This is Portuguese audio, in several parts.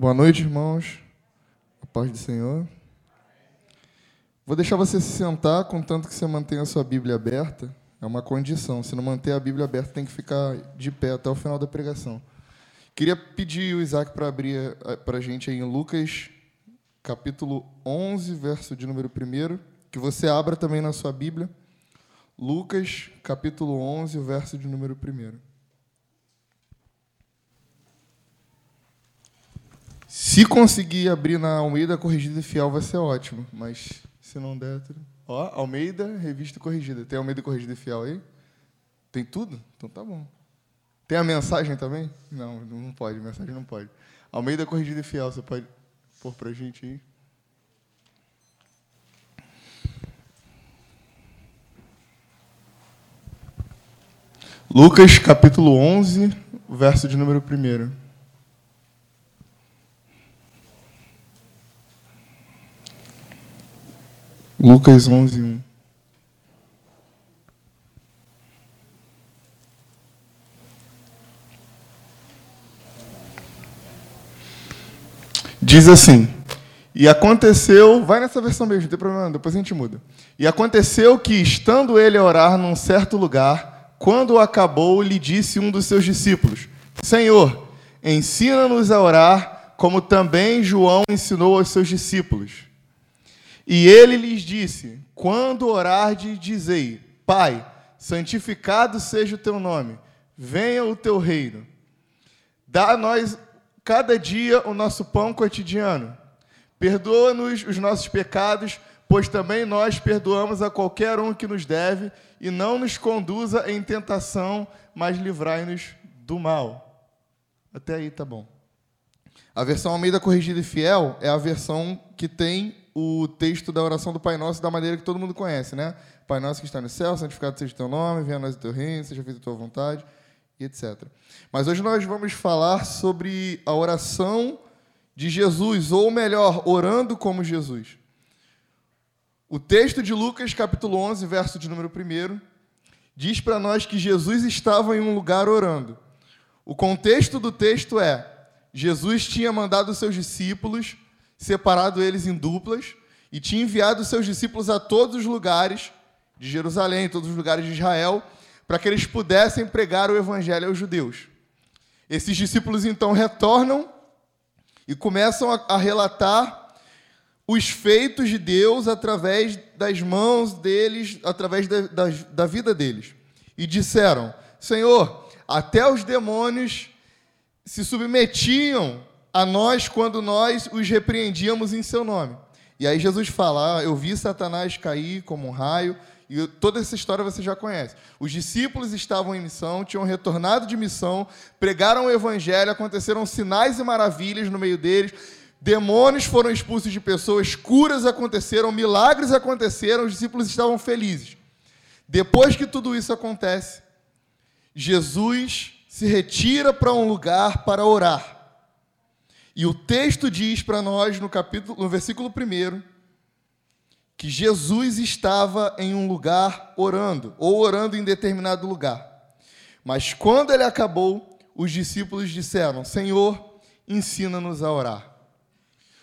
Boa noite, irmãos. A paz do Senhor. Vou deixar você se sentar, contanto que você mantenha a sua Bíblia aberta. É uma condição. Se não manter a Bíblia aberta, tem que ficar de pé até o final da pregação. Queria pedir o Isaac para abrir eh, para a gente em Lucas, capítulo 11, verso de número 1. Que você abra também na sua Bíblia. Lucas, capítulo 11, o verso de número 1. Se conseguir abrir na Almeida Corrigida e Fiel, vai ser ótimo. Mas se não der. Ó, Almeida, Revista Corrigida. Tem Almeida Corrigida e Fiel aí? Tem tudo? Então tá bom. Tem a mensagem também? Não, não pode. Mensagem não pode. Almeida Corrigida e Fiel, você pode pôr pra gente aí? Lucas capítulo 11, verso de número 1. Lucas 11, 1. Diz assim: E aconteceu, vai nessa versão mesmo, não tem problema, depois a gente muda. E aconteceu que, estando ele a orar num certo lugar, quando acabou, lhe disse um dos seus discípulos: Senhor, ensina-nos a orar, como também João ensinou aos seus discípulos. E ele lhes disse: Quando orardes, dizei: Pai, santificado seja o teu nome, venha o teu reino. Dá a nós cada dia o nosso pão cotidiano. Perdoa-nos os nossos pecados, pois também nós perdoamos a qualquer um que nos deve, e não nos conduza em tentação, mas livrai-nos do mal. Até aí tá bom. A versão Almeida Corrigida e Fiel é a versão que tem o texto da oração do Pai Nosso da maneira que todo mundo conhece, né? Pai Nosso que está no céu, santificado seja o teu nome, venha a nós o teu reino, seja feita a tua vontade, e etc. Mas hoje nós vamos falar sobre a oração de Jesus, ou melhor, orando como Jesus. O texto de Lucas, capítulo 11, verso de número 1, diz para nós que Jesus estava em um lugar orando. O contexto do texto é: Jesus tinha mandado seus discípulos separado eles em duplas e tinha enviado seus discípulos a todos os lugares de Jerusalém, todos os lugares de Israel, para que eles pudessem pregar o evangelho aos judeus. Esses discípulos então retornam e começam a, a relatar os feitos de Deus através das mãos deles, através da, da, da vida deles. E disseram: Senhor, até os demônios se submetiam a nós quando nós os repreendíamos em seu nome. E aí Jesus fala: ah, Eu vi Satanás cair como um raio. E toda essa história você já conhece. Os discípulos estavam em missão, tinham retornado de missão, pregaram o evangelho, aconteceram sinais e maravilhas no meio deles. Demônios foram expulsos de pessoas, curas aconteceram, milagres aconteceram, os discípulos estavam felizes. Depois que tudo isso acontece, Jesus se retira para um lugar para orar. E o texto diz para nós no capítulo, no versículo 1, que Jesus estava em um lugar orando, ou orando em determinado lugar. Mas quando ele acabou, os discípulos disseram: Senhor, ensina-nos a orar.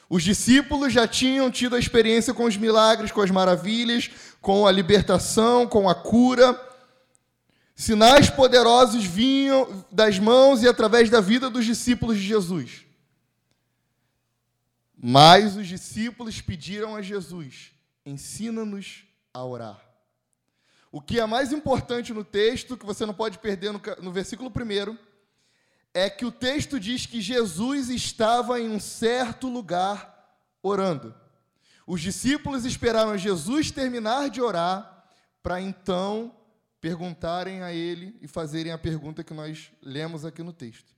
Os discípulos já tinham tido a experiência com os milagres, com as maravilhas, com a libertação, com a cura. Sinais poderosos vinham das mãos e através da vida dos discípulos de Jesus. Mas os discípulos pediram a Jesus: ensina-nos a orar. O que é mais importante no texto, que você não pode perder no, no versículo 1, é que o texto diz que Jesus estava em um certo lugar orando. Os discípulos esperaram Jesus terminar de orar para então perguntarem a ele e fazerem a pergunta que nós lemos aqui no texto.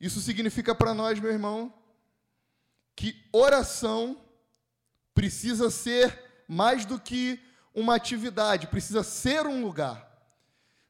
Isso significa para nós, meu irmão, que oração precisa ser mais do que uma atividade, precisa ser um lugar.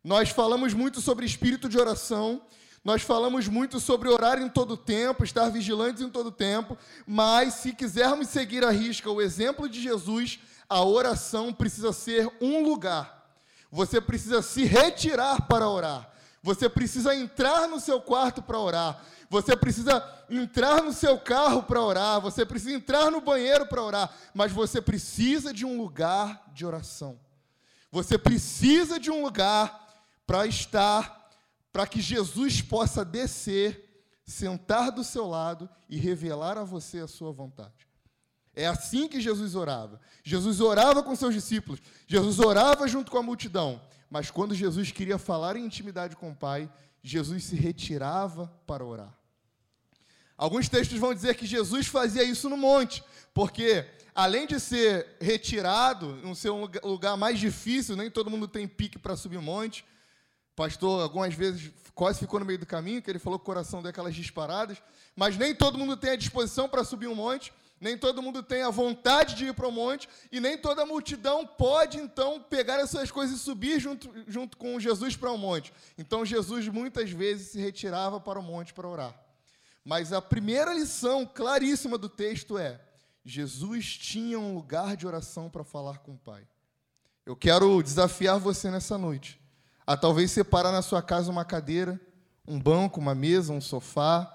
Nós falamos muito sobre espírito de oração, nós falamos muito sobre orar em todo tempo, estar vigilantes em todo tempo, mas se quisermos seguir a risca o exemplo de Jesus, a oração precisa ser um lugar. Você precisa se retirar para orar. Você precisa entrar no seu quarto para orar. Você precisa entrar no seu carro para orar. Você precisa entrar no banheiro para orar. Mas você precisa de um lugar de oração. Você precisa de um lugar para estar, para que Jesus possa descer, sentar do seu lado e revelar a você a sua vontade. É assim que Jesus orava. Jesus orava com seus discípulos, Jesus orava junto com a multidão. Mas quando Jesus queria falar em intimidade com o Pai, Jesus se retirava para orar. Alguns textos vão dizer que Jesus fazia isso no monte, porque além de ser retirado, não ser um lugar mais difícil, nem todo mundo tem pique para subir o monte. Pastor, algumas vezes, quase ficou no meio do caminho, que ele falou que o coração deu aquelas disparadas, mas nem todo mundo tem a disposição para subir um monte, nem todo mundo tem a vontade de ir para o monte, e nem toda a multidão pode, então, pegar essas coisas e subir junto, junto com Jesus para o monte. Então, Jesus muitas vezes se retirava para o monte para orar. Mas a primeira lição claríssima do texto é: Jesus tinha um lugar de oração para falar com o Pai. Eu quero desafiar você nessa noite a talvez separar na sua casa uma cadeira, um banco, uma mesa, um sofá,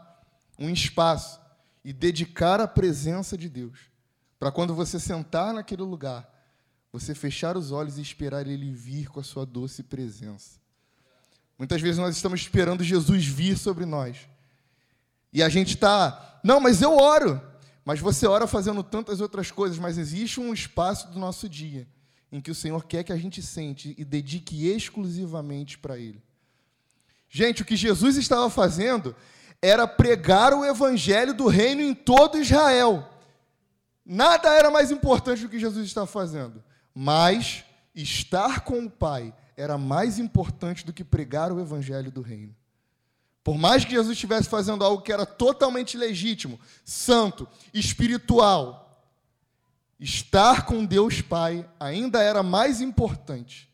um espaço e dedicar a presença de Deus. Para quando você sentar naquele lugar, você fechar os olhos e esperar ele vir com a sua doce presença. Muitas vezes nós estamos esperando Jesus vir sobre nós. E a gente está, não, mas eu oro. Mas você ora fazendo tantas outras coisas, mas existe um espaço do nosso dia em que o Senhor quer que a gente sente e dedique exclusivamente para Ele. Gente, o que Jesus estava fazendo era pregar o evangelho do reino em todo Israel. Nada era mais importante do que Jesus estava fazendo, mas estar com o Pai era mais importante do que pregar o evangelho do reino. Por mais que Jesus estivesse fazendo algo que era totalmente legítimo, santo, espiritual, estar com Deus Pai ainda era mais importante.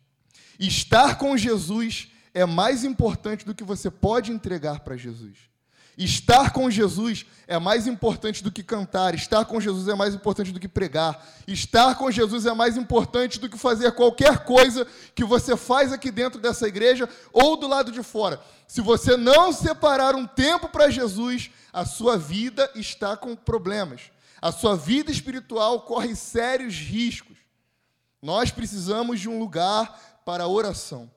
Estar com Jesus é mais importante do que você pode entregar para Jesus. Estar com Jesus é mais importante do que cantar, estar com Jesus é mais importante do que pregar, estar com Jesus é mais importante do que fazer qualquer coisa que você faz aqui dentro dessa igreja ou do lado de fora. Se você não separar um tempo para Jesus, a sua vida está com problemas. A sua vida espiritual corre sérios riscos. Nós precisamos de um lugar para oração.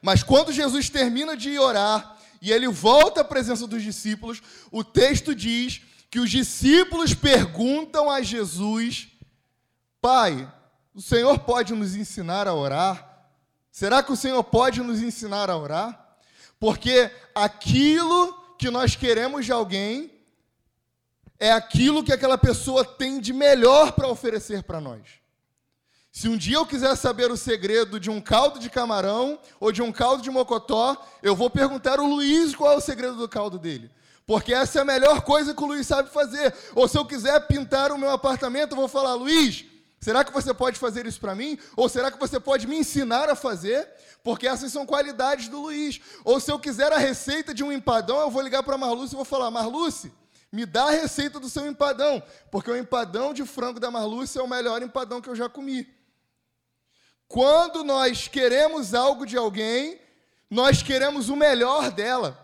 Mas quando Jesus termina de orar, e ele volta à presença dos discípulos, o texto diz que os discípulos perguntam a Jesus: Pai, o Senhor pode nos ensinar a orar? Será que o Senhor pode nos ensinar a orar? Porque aquilo que nós queremos de alguém é aquilo que aquela pessoa tem de melhor para oferecer para nós. Se um dia eu quiser saber o segredo de um caldo de camarão ou de um caldo de mocotó, eu vou perguntar ao Luiz qual é o segredo do caldo dele. Porque essa é a melhor coisa que o Luiz sabe fazer. Ou se eu quiser pintar o meu apartamento, eu vou falar, Luiz, será que você pode fazer isso para mim? Ou será que você pode me ensinar a fazer? Porque essas são qualidades do Luiz. Ou se eu quiser a receita de um empadão, eu vou ligar para a Marluce e vou falar, Marluce, me dá a receita do seu empadão. Porque o empadão de frango da Marluce é o melhor empadão que eu já comi. Quando nós queremos algo de alguém, nós queremos o melhor dela.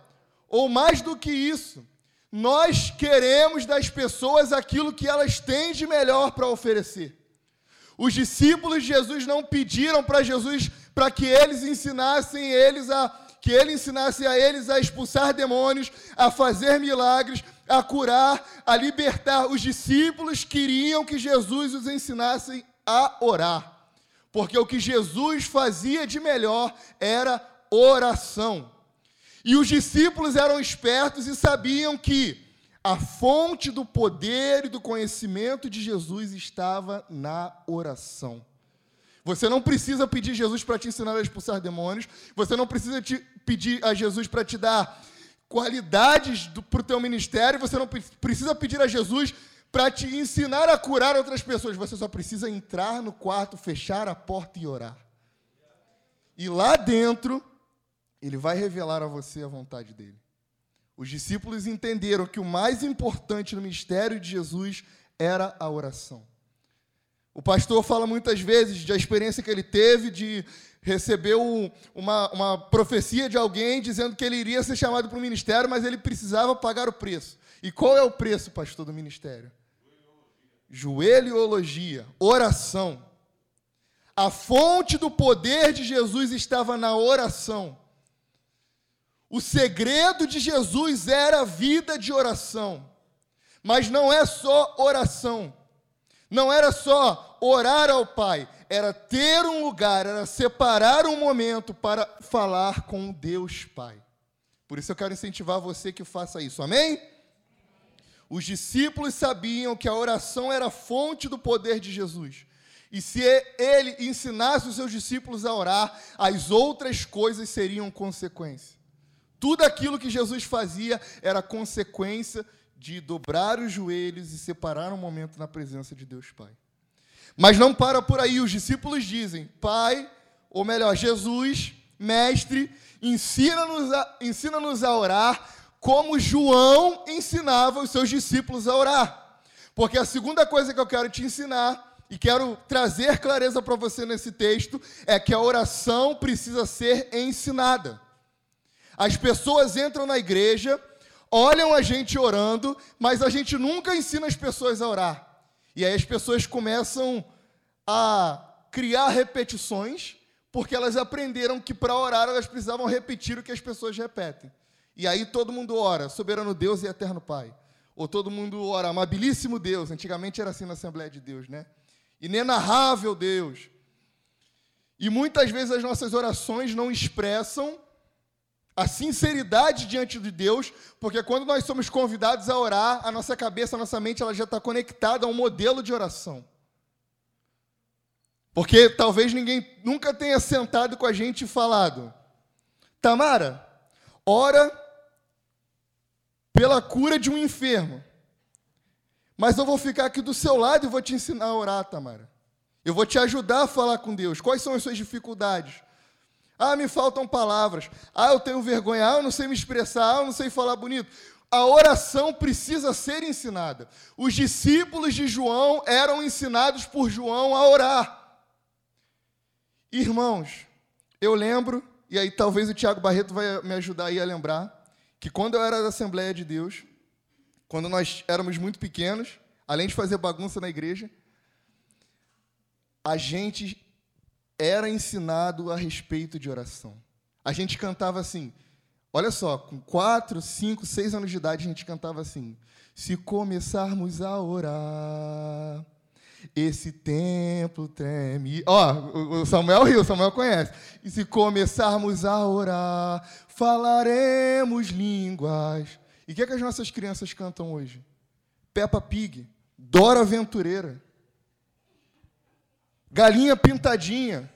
Ou mais do que isso, nós queremos das pessoas aquilo que elas têm de melhor para oferecer. Os discípulos de Jesus não pediram para Jesus para que eles ensinassem eles a que ele ensinasse a eles a expulsar demônios, a fazer milagres, a curar, a libertar. Os discípulos queriam que Jesus os ensinasse a orar. Porque o que Jesus fazia de melhor era oração. E os discípulos eram espertos e sabiam que a fonte do poder e do conhecimento de Jesus estava na oração. Você não precisa pedir Jesus para te ensinar a expulsar demônios. Você não precisa pedir a Jesus para te dar qualidades para o teu ministério. Você não precisa pedir a Jesus para te ensinar a curar outras pessoas. Você só precisa entrar no quarto, fechar a porta e orar. E lá dentro, ele vai revelar a você a vontade dele. Os discípulos entenderam que o mais importante no mistério de Jesus era a oração. O pastor fala muitas vezes da experiência que ele teve de receber uma, uma profecia de alguém dizendo que ele iria ser chamado para o ministério, mas ele precisava pagar o preço. E qual é o preço, pastor, do ministério? Joelhologia, oração. A fonte do poder de Jesus estava na oração. O segredo de Jesus era a vida de oração. Mas não é só oração. Não era só orar ao Pai, era ter um lugar, era separar um momento para falar com Deus Pai. Por isso eu quero incentivar você que faça isso. Amém? Os discípulos sabiam que a oração era a fonte do poder de Jesus. E se ele ensinasse os seus discípulos a orar, as outras coisas seriam consequência. Tudo aquilo que Jesus fazia era consequência de dobrar os joelhos e separar um momento na presença de Deus Pai. Mas não para por aí, os discípulos dizem: Pai, ou melhor, Jesus, mestre, ensina-nos a, ensina a orar como João ensinava os seus discípulos a orar. Porque a segunda coisa que eu quero te ensinar e quero trazer clareza para você nesse texto é que a oração precisa ser ensinada. As pessoas entram na igreja, olham a gente orando, mas a gente nunca ensina as pessoas a orar. E aí as pessoas começam a criar repetições, porque elas aprenderam que para orar elas precisavam repetir o que as pessoas repetem. E aí todo mundo ora, soberano Deus e eterno Pai. Ou todo mundo ora, amabilíssimo Deus. Antigamente era assim na Assembleia de Deus, né? Inenarrável Deus. E muitas vezes as nossas orações não expressam a sinceridade diante de Deus, porque quando nós somos convidados a orar, a nossa cabeça, a nossa mente, ela já está conectada a um modelo de oração. Porque talvez ninguém nunca tenha sentado com a gente e falado: Tamara, ora pela cura de um enfermo. Mas eu vou ficar aqui do seu lado e vou te ensinar a orar, Tamara. Eu vou te ajudar a falar com Deus. Quais são as suas dificuldades? Ah, me faltam palavras. Ah, eu tenho vergonha. Ah, eu não sei me expressar. Ah, eu não sei falar bonito. A oração precisa ser ensinada. Os discípulos de João eram ensinados por João a orar. Irmãos, eu lembro, e aí talvez o Tiago Barreto vai me ajudar aí a lembrar, que quando eu era da Assembleia de Deus, quando nós éramos muito pequenos, além de fazer bagunça na igreja, a gente era ensinado a respeito de oração. A gente cantava assim, olha só, com 4, 5, 6 anos de idade, a gente cantava assim: Se começarmos a orar, esse templo treme. Ó, o Samuel riu, o Samuel conhece. E se começarmos a orar, falaremos línguas. E o que, é que as nossas crianças cantam hoje? Peppa Pig, Dora Aventureira. Galinha pintadinha.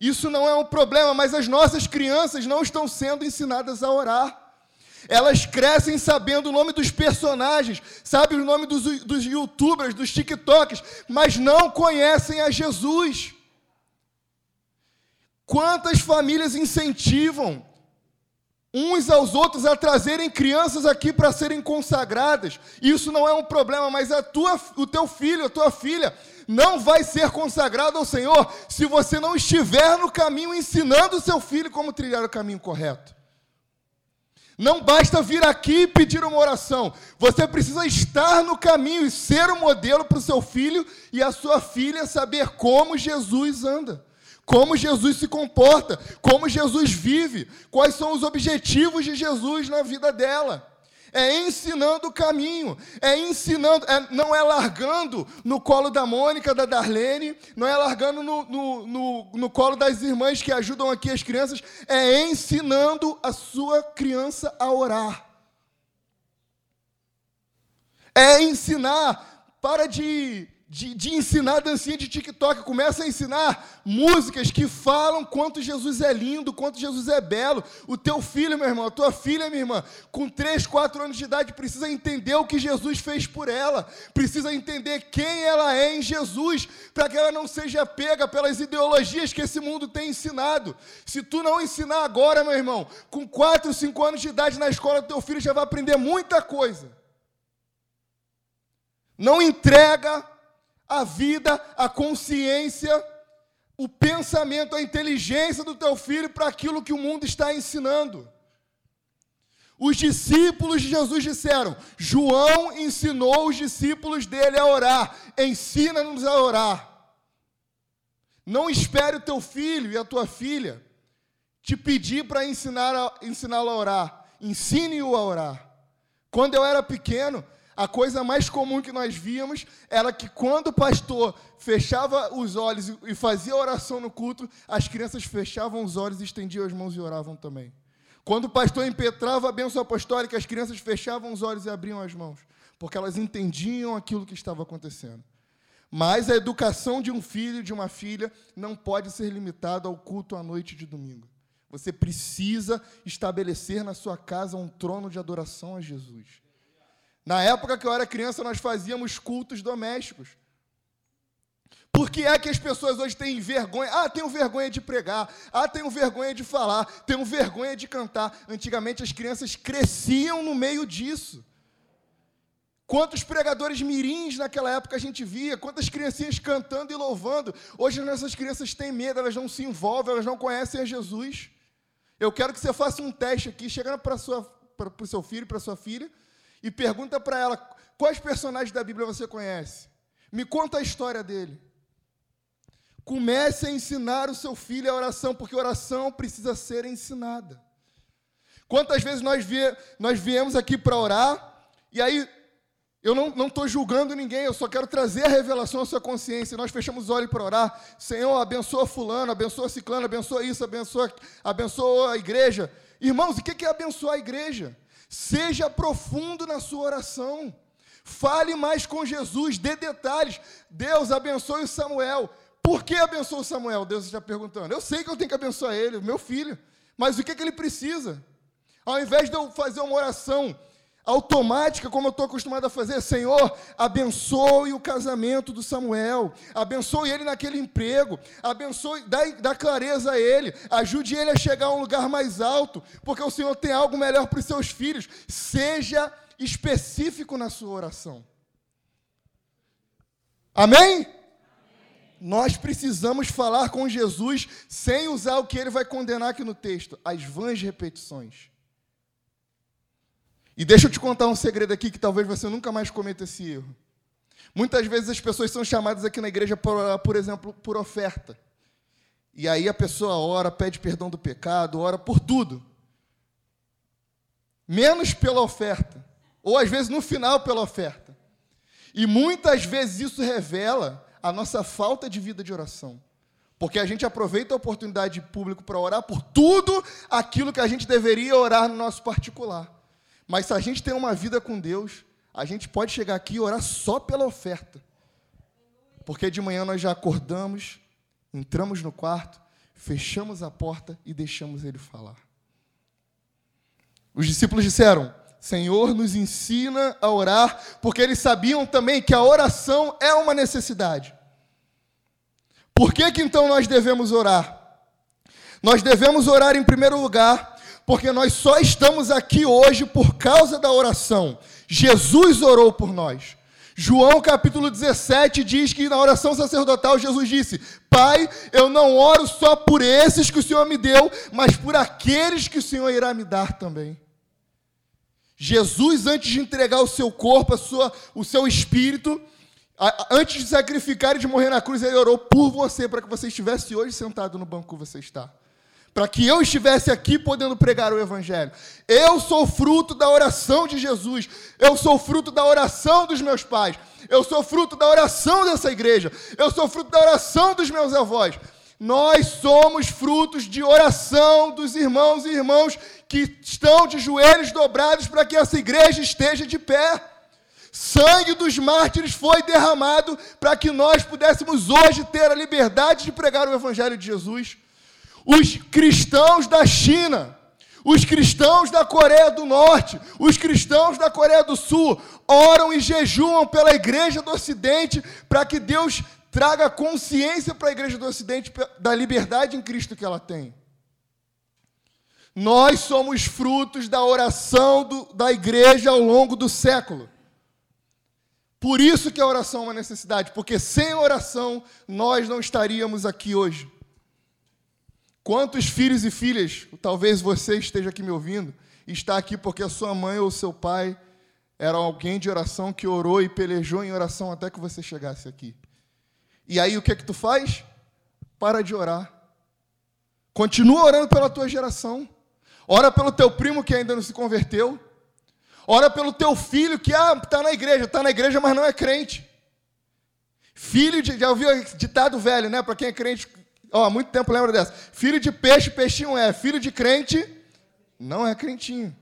Isso não é um problema, mas as nossas crianças não estão sendo ensinadas a orar. Elas crescem sabendo o nome dos personagens, sabem o nome dos, dos youtubers, dos TikToks, mas não conhecem a Jesus. Quantas famílias incentivam uns aos outros a trazerem crianças aqui para serem consagradas? Isso não é um problema, mas a tua, o teu filho, a tua filha, não vai ser consagrado ao Senhor se você não estiver no caminho ensinando o seu filho como trilhar o caminho correto. Não basta vir aqui e pedir uma oração. Você precisa estar no caminho e ser um modelo para o seu filho e a sua filha saber como Jesus anda, como Jesus se comporta, como Jesus vive, quais são os objetivos de Jesus na vida dela é ensinando o caminho, é ensinando, é, não é largando no colo da Mônica, da Darlene, não é largando no, no, no, no colo das irmãs que ajudam aqui as crianças, é ensinando a sua criança a orar. É ensinar, para de de, de, ensinar dancinha de TikTok, começa a ensinar músicas que falam quanto Jesus é lindo, quanto Jesus é belo. O teu filho, meu irmão, a tua filha, minha irmã, com 3, 4 anos de idade, precisa entender o que Jesus fez por ela, precisa entender quem ela é em Jesus, para que ela não seja pega pelas ideologias que esse mundo tem ensinado. Se tu não ensinar agora, meu irmão, com 4, 5 anos de idade na escola, teu filho já vai aprender muita coisa. Não entrega a vida, a consciência, o pensamento, a inteligência do teu filho para aquilo que o mundo está ensinando. Os discípulos de Jesus disseram: João ensinou os discípulos dele a orar, ensina-nos a orar. Não espere o teu filho e a tua filha te pedir para ensinar ensiná-lo a orar. Ensine-o a orar. Quando eu era pequeno, a coisa mais comum que nós víamos era que quando o pastor fechava os olhos e fazia oração no culto, as crianças fechavam os olhos, estendiam as mãos e oravam também. Quando o pastor impetrava a bênção apostólica, as crianças fechavam os olhos e abriam as mãos, porque elas entendiam aquilo que estava acontecendo. Mas a educação de um filho e de uma filha não pode ser limitada ao culto à noite de domingo. Você precisa estabelecer na sua casa um trono de adoração a Jesus. Na época que eu era criança, nós fazíamos cultos domésticos. Por que é que as pessoas hoje têm vergonha? Ah, tenho vergonha de pregar. Ah, tenho vergonha de falar. Tenho vergonha de cantar. Antigamente as crianças cresciam no meio disso. Quantos pregadores mirins naquela época a gente via, quantas criancinhas cantando e louvando. Hoje essas crianças têm medo, elas não se envolvem, elas não conhecem a Jesus. Eu quero que você faça um teste aqui, chegando para o seu filho, para sua filha, e pergunta para ela quais personagens da Bíblia você conhece. Me conta a história dele. Comece a ensinar o seu filho a oração, porque oração precisa ser ensinada. Quantas vezes nós, vie, nós viemos aqui para orar, e aí eu não estou julgando ninguém, eu só quero trazer a revelação à sua consciência. Nós fechamos os olhos para orar. Senhor, abençoa fulano, abençoa ciclano, abençoa isso, abençoa, abençoa a igreja. Irmãos, o que é abençoar a igreja? Seja profundo na sua oração. Fale mais com Jesus, dê detalhes. Deus abençoe o Samuel. Por que abençoa o Samuel? Deus está perguntando. Eu sei que eu tenho que abençoar ele, meu filho. Mas o que, é que ele precisa? Ao invés de eu fazer uma oração automática, como eu estou acostumado a fazer, Senhor, abençoe o casamento do Samuel, abençoe ele naquele emprego, abençoe, dá, dá clareza a ele, ajude ele a chegar a um lugar mais alto, porque o Senhor tem algo melhor para os seus filhos. Seja específico na sua oração. Amém? Nós precisamos falar com Jesus sem usar o que ele vai condenar aqui no texto, as vãs repetições. E deixa eu te contar um segredo aqui que talvez você nunca mais cometa esse erro. Muitas vezes as pessoas são chamadas aqui na igreja, por, por exemplo, por oferta. E aí a pessoa ora, pede perdão do pecado, ora por tudo. Menos pela oferta. Ou às vezes no final pela oferta. E muitas vezes isso revela a nossa falta de vida de oração. Porque a gente aproveita a oportunidade pública para orar por tudo aquilo que a gente deveria orar no nosso particular. Mas se a gente tem uma vida com Deus, a gente pode chegar aqui e orar só pela oferta. Porque de manhã nós já acordamos, entramos no quarto, fechamos a porta e deixamos ele falar. Os discípulos disseram: Senhor, nos ensina a orar, porque eles sabiam também que a oração é uma necessidade. Por que, que então nós devemos orar? Nós devemos orar em primeiro lugar porque nós só estamos aqui hoje por causa da oração. Jesus orou por nós. João capítulo 17 diz que na oração sacerdotal Jesus disse: Pai, eu não oro só por esses que o Senhor me deu, mas por aqueles que o Senhor irá me dar também. Jesus, antes de entregar o seu corpo, sua, o seu espírito, antes de sacrificar e de morrer na cruz, ele orou por você, para que você estivesse hoje sentado no banco que você está para que eu estivesse aqui podendo pregar o Evangelho. Eu sou fruto da oração de Jesus, eu sou fruto da oração dos meus pais, eu sou fruto da oração dessa igreja, eu sou fruto da oração dos meus avós. Nós somos frutos de oração dos irmãos e irmãos que estão de joelhos dobrados para que essa igreja esteja de pé. Sangue dos mártires foi derramado para que nós pudéssemos hoje ter a liberdade de pregar o Evangelho de Jesus. Os cristãos da China, os cristãos da Coreia do Norte, os cristãos da Coreia do Sul oram e jejuam pela igreja do Ocidente para que Deus traga consciência para a igreja do Ocidente da liberdade em Cristo que ela tem. Nós somos frutos da oração do, da igreja ao longo do século. Por isso que a oração é uma necessidade, porque sem oração nós não estaríamos aqui hoje. Quantos filhos e filhas, talvez você esteja aqui me ouvindo, está aqui porque a sua mãe ou seu pai era alguém de oração que orou e pelejou em oração até que você chegasse aqui. E aí o que é que tu faz? Para de orar. Continua orando pela tua geração. Ora pelo teu primo que ainda não se converteu. Ora pelo teu filho que ah, está na igreja, está na igreja, mas não é crente. Filho de. Já ouviu ditado velho, né? Para quem é crente, ó, muito tempo lembra dessa. Filho de peixe, peixinho é. Filho de crente, não é crentinho.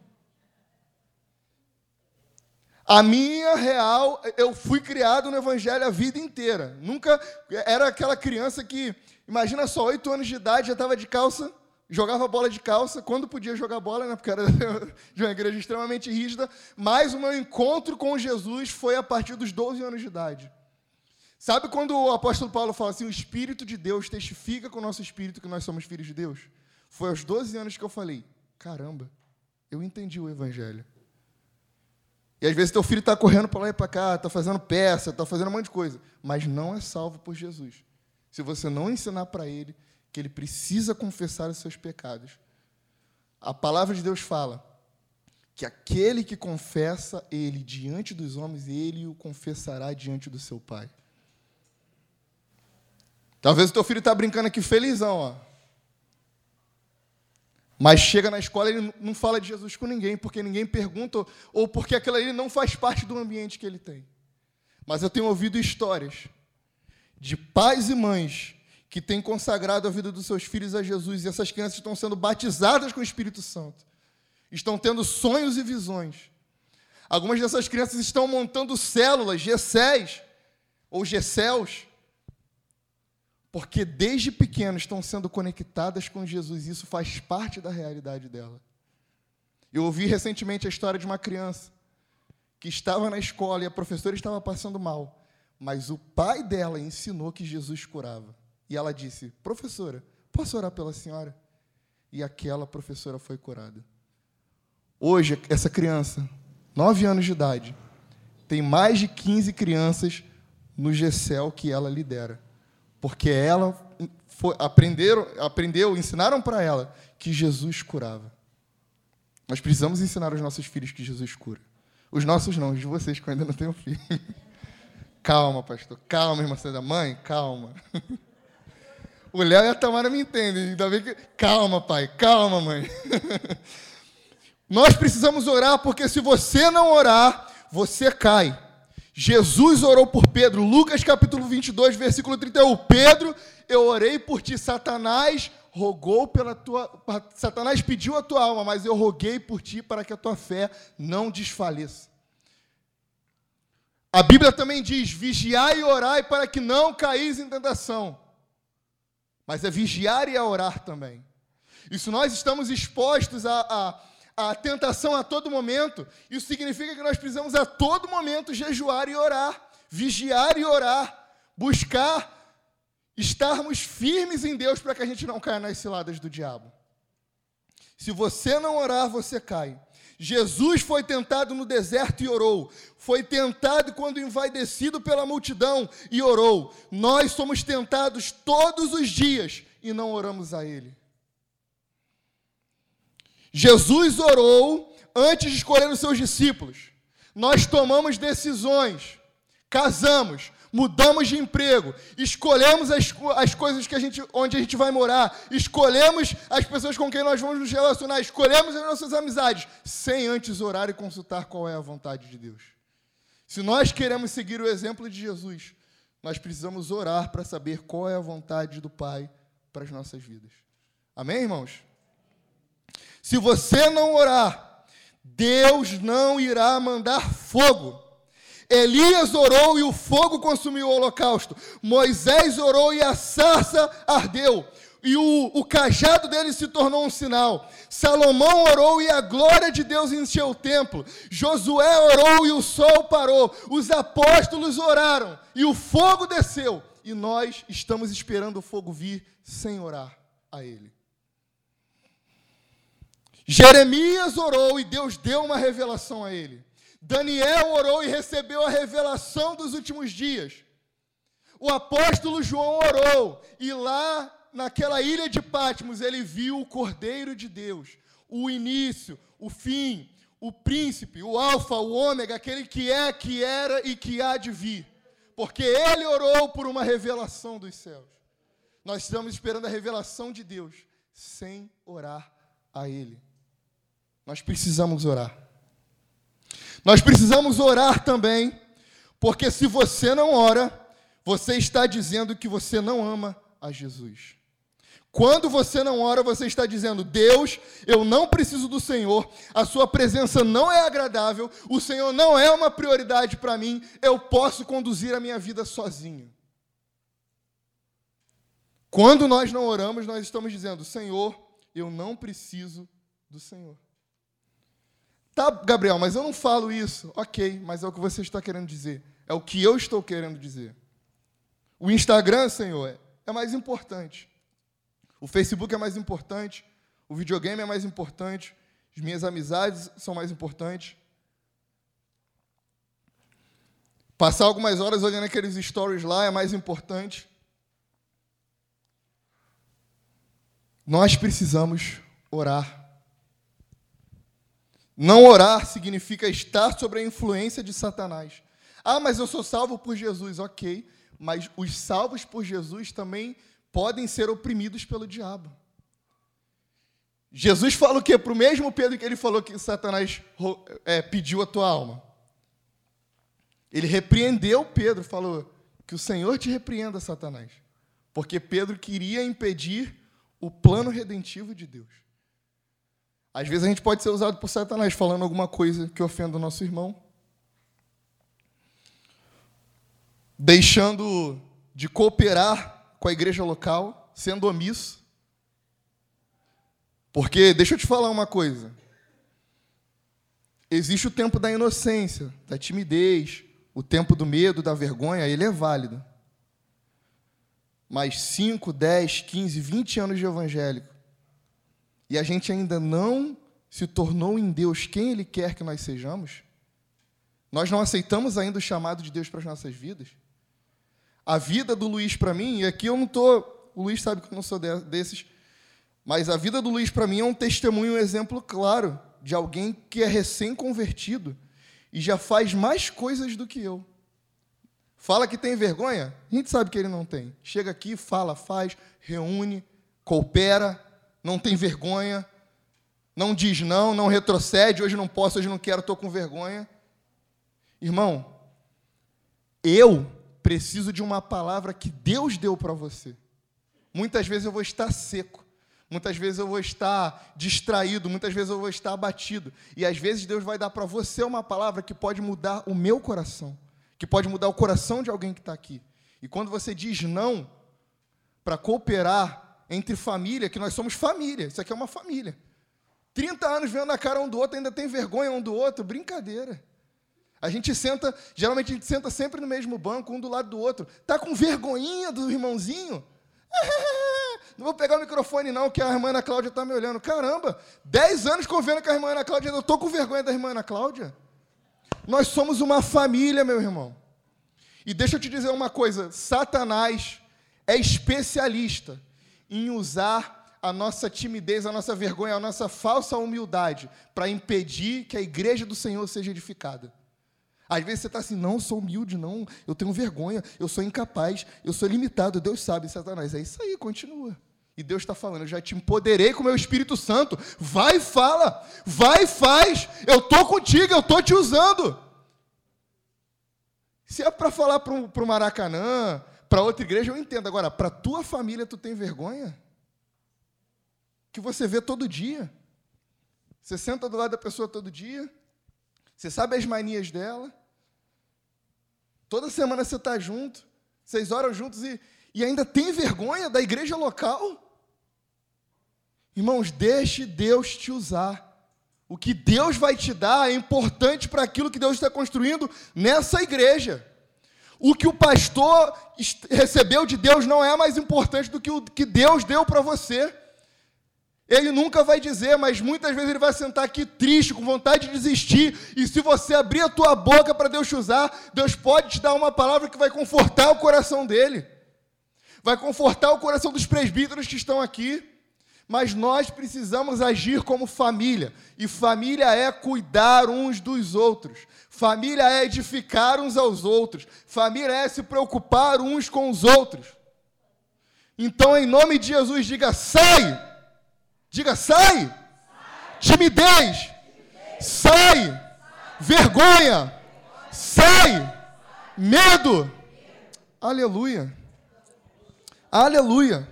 A minha real, eu fui criado no Evangelho a vida inteira. Nunca era aquela criança que, imagina só, oito anos de idade, já estava de calça jogava bola de calça, quando podia jogar bola, né, porque era de uma igreja extremamente rígida, mas o meu encontro com Jesus foi a partir dos 12 anos de idade. Sabe quando o apóstolo Paulo fala assim, o Espírito de Deus testifica com o nosso espírito que nós somos filhos de Deus? Foi aos 12 anos que eu falei, caramba, eu entendi o Evangelho. E às vezes teu filho está correndo para lá e para cá, está fazendo peça, está fazendo um monte de coisa, mas não é salvo por Jesus. Se você não ensinar para ele, que ele precisa confessar os seus pecados. A palavra de Deus fala que aquele que confessa ele diante dos homens, ele o confessará diante do seu Pai. Talvez o teu filho está brincando aqui felizão, ó. Mas chega na escola e ele não fala de Jesus com ninguém, porque ninguém pergunta, ou porque aquilo ali não faz parte do ambiente que ele tem. Mas eu tenho ouvido histórias de pais e mães que têm consagrado a vida dos seus filhos a Jesus, e essas crianças estão sendo batizadas com o Espírito Santo, estão tendo sonhos e visões. Algumas dessas crianças estão montando células, G6 ou G-céus, porque desde pequenos estão sendo conectadas com Jesus, isso faz parte da realidade dela. Eu ouvi recentemente a história de uma criança que estava na escola e a professora estava passando mal, mas o pai dela ensinou que Jesus curava. E ela disse: Professora, posso orar pela senhora? E aquela professora foi curada. Hoje, essa criança, nove anos de idade, tem mais de 15 crianças no GECEL que ela lidera. Porque ela foi, aprenderam, aprendeu, ensinaram para ela que Jesus curava. Nós precisamos ensinar os nossos filhos que Jesus cura. Os nossos não, os de vocês que ainda não têm filho. calma, pastor. Calma, irmã da mãe, calma. O Léo e a Tamara me entendem. Ainda bem que... Calma, pai. Calma, mãe. Nós precisamos orar, porque se você não orar, você cai. Jesus orou por Pedro. Lucas capítulo 22, versículo 31. Pedro, eu orei por ti. Satanás rogou pela tua... Satanás pediu a tua alma, mas eu roguei por ti para que a tua fé não desfaleça. A Bíblia também diz: vigiai e orai para que não caís em tentação mas é vigiar e a orar também. E se nós estamos expostos à, à, à tentação a todo momento, isso significa que nós precisamos a todo momento jejuar e orar, vigiar e orar, buscar estarmos firmes em Deus para que a gente não caia nas ciladas do diabo. Se você não orar, você cai. Jesus foi tentado no deserto e orou. Foi tentado quando envaidecido pela multidão e orou. Nós somos tentados todos os dias e não oramos a Ele. Jesus orou antes de escolher os seus discípulos. Nós tomamos decisões, casamos, mudamos de emprego, escolhemos as, as coisas que a gente, onde a gente vai morar, escolhemos as pessoas com quem nós vamos nos relacionar, escolhemos as nossas amizades, sem antes orar e consultar qual é a vontade de Deus. Se nós queremos seguir o exemplo de Jesus, nós precisamos orar para saber qual é a vontade do Pai para as nossas vidas. Amém, irmãos? Se você não orar, Deus não irá mandar fogo Elias orou e o fogo consumiu o holocausto. Moisés orou e a sarça ardeu. E o, o cajado dele se tornou um sinal. Salomão orou e a glória de Deus encheu o templo. Josué orou e o sol parou. Os apóstolos oraram e o fogo desceu. E nós estamos esperando o fogo vir sem orar a ele. Jeremias orou e Deus deu uma revelação a ele. Daniel orou e recebeu a revelação dos últimos dias. O apóstolo João orou e lá naquela ilha de Patmos ele viu o Cordeiro de Deus, o início, o fim, o príncipe, o alfa, o ômega, aquele que é, que era e que há de vir. Porque ele orou por uma revelação dos céus. Nós estamos esperando a revelação de Deus sem orar a ele. Nós precisamos orar. Nós precisamos orar também, porque se você não ora, você está dizendo que você não ama a Jesus. Quando você não ora, você está dizendo: Deus, eu não preciso do Senhor, a Sua presença não é agradável, o Senhor não é uma prioridade para mim, eu posso conduzir a minha vida sozinho. Quando nós não oramos, nós estamos dizendo: Senhor, eu não preciso do Senhor. Tá, Gabriel, mas eu não falo isso. Ok, mas é o que você está querendo dizer. É o que eu estou querendo dizer. O Instagram, Senhor, é mais importante. O Facebook é mais importante, o videogame é mais importante, as minhas amizades são mais importantes. Passar algumas horas olhando aqueles stories lá é mais importante. Nós precisamos orar. Não orar significa estar sob a influência de Satanás. Ah, mas eu sou salvo por Jesus. Ok, mas os salvos por Jesus também podem ser oprimidos pelo diabo. Jesus fala o quê? Para o mesmo Pedro que ele falou que Satanás é, pediu a tua alma. Ele repreendeu Pedro, falou que o Senhor te repreenda, Satanás. Porque Pedro queria impedir o plano redentivo de Deus. Às vezes a gente pode ser usado por Satanás falando alguma coisa que ofenda o nosso irmão, deixando de cooperar com a igreja local, sendo omisso. Porque, deixa eu te falar uma coisa. Existe o tempo da inocência, da timidez, o tempo do medo, da vergonha, ele é válido. Mas 5, 10, 15, 20 anos de evangélico, e a gente ainda não se tornou em Deus quem Ele quer que nós sejamos, nós não aceitamos ainda o chamado de Deus para as nossas vidas, a vida do Luiz para mim, e aqui eu não estou. O Luiz sabe que eu não sou desses, mas a vida do Luiz para mim é um testemunho, um exemplo claro de alguém que é recém-convertido e já faz mais coisas do que eu. Fala que tem vergonha? A gente sabe que ele não tem. Chega aqui, fala, faz, reúne, coopera, não tem vergonha, não diz não, não retrocede, hoje não posso, hoje não quero, estou com vergonha. Irmão, eu preciso de uma palavra que Deus deu para você. Muitas vezes eu vou estar seco, muitas vezes eu vou estar distraído, muitas vezes eu vou estar abatido. E às vezes Deus vai dar para você uma palavra que pode mudar o meu coração, que pode mudar o coração de alguém que está aqui. E quando você diz não para cooperar entre família, que nós somos família, isso aqui é uma família. 30 anos vendo a cara um do outro, ainda tem vergonha um do outro, brincadeira. A gente senta, geralmente a gente senta sempre no mesmo banco, um do lado do outro. Tá com vergonhinha do irmãozinho? Não vou pegar o microfone, não, que a irmã Ana Cláudia está me olhando. Caramba, dez anos convendo com a irmã Ana Cláudia, eu estou com vergonha da irmã Ana Cláudia. Nós somos uma família, meu irmão. E deixa eu te dizer uma coisa: Satanás é especialista em usar a nossa timidez, a nossa vergonha, a nossa falsa humildade para impedir que a igreja do Senhor seja edificada. Às vezes você está assim, não, eu sou humilde, não, eu tenho vergonha, eu sou incapaz, eu sou limitado, Deus sabe, Satanás. É isso aí, continua. E Deus está falando, eu já te empoderei com o meu Espírito Santo. Vai e fala, vai e faz. Eu estou contigo, eu estou te usando. Se é para falar para o Maracanã, para outra igreja, eu entendo. Agora, para tua família, tu tem vergonha? Que você vê todo dia. Você senta do lado da pessoa todo dia. Você sabe as manias dela. Toda semana você está junto, vocês oram juntos e, e ainda tem vergonha da igreja local? Irmãos, deixe Deus te usar. O que Deus vai te dar é importante para aquilo que Deus está construindo nessa igreja. O que o pastor recebeu de Deus não é mais importante do que o que Deus deu para você. Ele nunca vai dizer, mas muitas vezes ele vai sentar aqui triste, com vontade de desistir. E se você abrir a tua boca para Deus te usar, Deus pode te dar uma palavra que vai confortar o coração dele. Vai confortar o coração dos presbíteros que estão aqui. Mas nós precisamos agir como família. E família é cuidar uns dos outros. Família é edificar uns aos outros. Família é se preocupar uns com os outros. Então, em nome de Jesus, diga: sai! Diga: sai! sai. Timidez. Timidez. Sai. sai! Vergonha. Sai! Medo. Medo. Aleluia. Aleluia.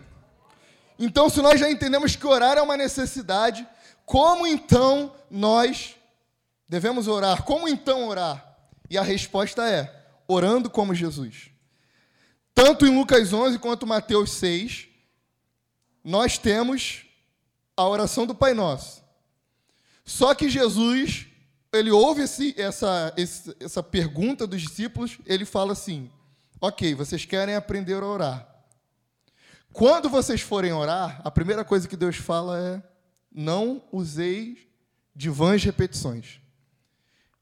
Então, se nós já entendemos que orar é uma necessidade, como então nós devemos orar? Como então orar? E a resposta é: orando como Jesus. Tanto em Lucas 11 quanto Mateus 6, nós temos a oração do Pai Nosso. Só que Jesus, ele ouve esse, essa, essa pergunta dos discípulos, ele fala assim: Ok, vocês querem aprender a orar. Quando vocês forem orar, a primeira coisa que Deus fala é: não useis de vãs repetições.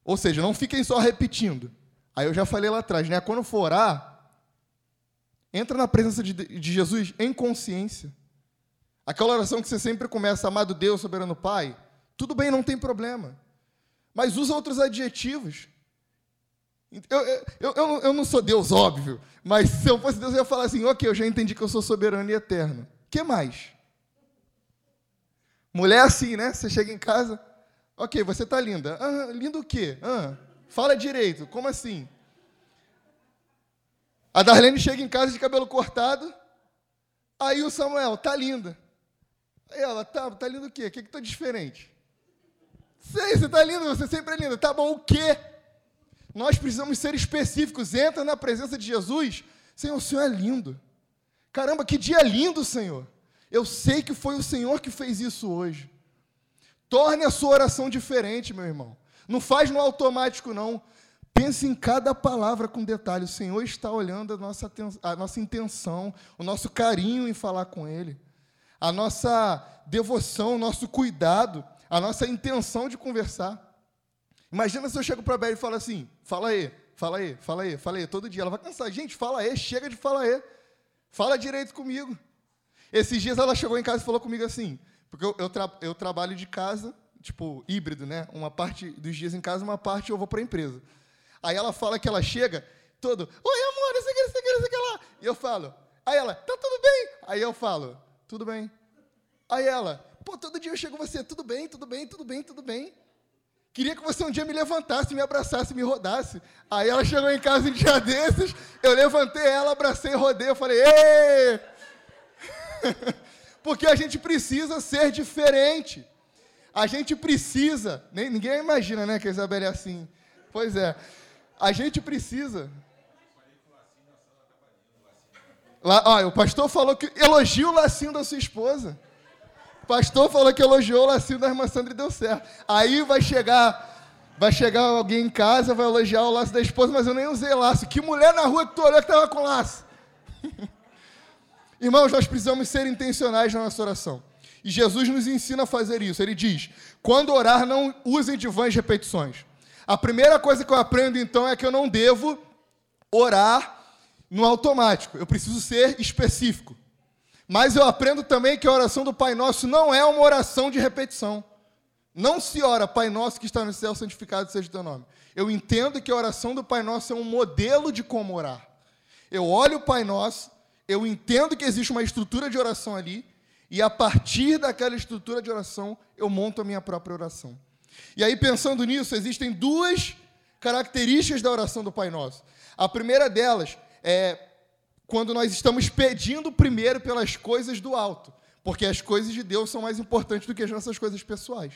Ou seja, não fiquem só repetindo. Aí eu já falei lá atrás, né? Quando for orar, entra na presença de, de Jesus em consciência. Aquela oração que você sempre começa, amado Deus, soberano Pai, tudo bem, não tem problema. Mas usa outros adjetivos. Eu, eu, eu, eu, não sou Deus, óbvio, mas se eu fosse Deus, eu ia falar assim: ok, eu já entendi que eu sou soberano e eterno. O que mais? Mulher assim, né? Você chega em casa, ok, você está linda. Ah, linda o quê? Ah, fala direito, como assim? A Darlene chega em casa de cabelo cortado, aí o Samuel, tá linda. Aí ela, tá, tá lindo o quê? O que que tá diferente? Sei, você tá lindo, você sempre é linda. Tá bom, o quê? Nós precisamos ser específicos. Entra na presença de Jesus. Senhor, o Senhor é lindo. Caramba, que dia lindo, Senhor. Eu sei que foi o Senhor que fez isso hoje. Torne a sua oração diferente, meu irmão. Não faz no automático, não. Pense em cada palavra com detalhe. O Senhor está olhando a nossa, a nossa intenção, o nosso carinho em falar com Ele a nossa devoção, o nosso cuidado, a nossa intenção de conversar. Imagina se eu chego para a Bela e falo assim: fala aí, fala aí, fala aí, fala aí, todo dia. Ela vai cansar, gente, fala aí, chega de falar aí, fala direito comigo. Esses dias ela chegou em casa e falou comigo assim, porque eu, eu, tra eu trabalho de casa, tipo, híbrido, né? Uma parte dos dias em casa, uma parte eu vou para a empresa. Aí ela fala que ela chega, todo, oi amor, isso aqui, isso aqui, isso aqui lá. E eu falo, aí ela, tá tudo bem? Aí eu falo, tudo bem. Aí ela, pô, todo dia eu chego você, tudo bem, tudo bem, tudo bem, tudo bem. Queria que você um dia me levantasse, me abraçasse, me rodasse. Aí ela chegou em casa um dia desses, eu levantei ela, abracei, rodei, eu falei, ê! Porque a gente precisa ser diferente. A gente precisa, nem, ninguém imagina, né, que a Isabela é assim. Pois é. A gente precisa Lá, ó, o pastor falou que elogia o lacinho da sua esposa. O pastor falou que elogiou o lacinho da irmã Sandra e deu certo. Aí vai chegar vai chegar alguém em casa, vai elogiar o laço da esposa, mas eu nem usei laço. Que mulher na rua que tu olhou que estava com laço? Irmãos, nós precisamos ser intencionais na nossa oração. E Jesus nos ensina a fazer isso. Ele diz: quando orar, não usem de vãs repetições. A primeira coisa que eu aprendo então é que eu não devo orar no automático, eu preciso ser específico. Mas eu aprendo também que a oração do Pai Nosso não é uma oração de repetição. Não se ora, Pai Nosso que está no céu, santificado seja o teu nome. Eu entendo que a oração do Pai Nosso é um modelo de como orar. Eu olho o Pai Nosso, eu entendo que existe uma estrutura de oração ali, e a partir daquela estrutura de oração, eu monto a minha própria oração. E aí, pensando nisso, existem duas características da oração do Pai Nosso. A primeira delas é quando nós estamos pedindo primeiro pelas coisas do alto, porque as coisas de Deus são mais importantes do que as nossas coisas pessoais.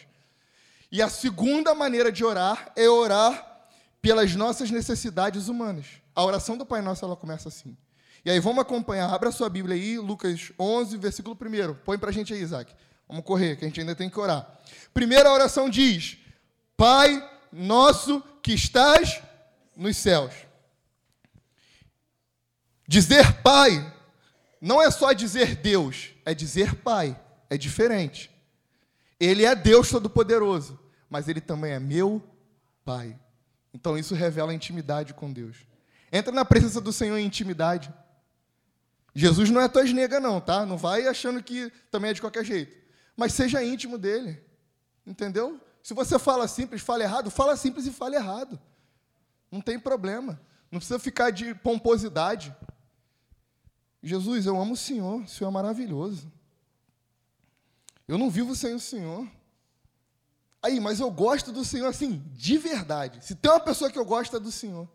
E a segunda maneira de orar é orar pelas nossas necessidades humanas. A oração do Pai Nosso ela começa assim. E aí vamos acompanhar, abra sua Bíblia aí, Lucas 11, versículo 1. Põe para a gente aí, Isaac. Vamos correr, que a gente ainda tem que orar. Primeira oração diz: Pai nosso que estás nos céus. Dizer pai não é só dizer Deus, é dizer pai, é diferente. Ele é Deus Todo-Poderoso, mas ele também é meu Pai. Então isso revela intimidade com Deus. Entra na presença do Senhor em intimidade. Jesus não é tua nega não, tá? Não vai achando que também é de qualquer jeito. Mas seja íntimo dele. Entendeu? Se você fala simples, fala errado, fala simples e fala errado. Não tem problema. Não precisa ficar de pomposidade. Jesus, eu amo o Senhor, o Senhor é maravilhoso. Eu não vivo sem o Senhor. Aí, mas eu gosto do Senhor assim, de verdade. Se tem uma pessoa que eu gosto é do Senhor.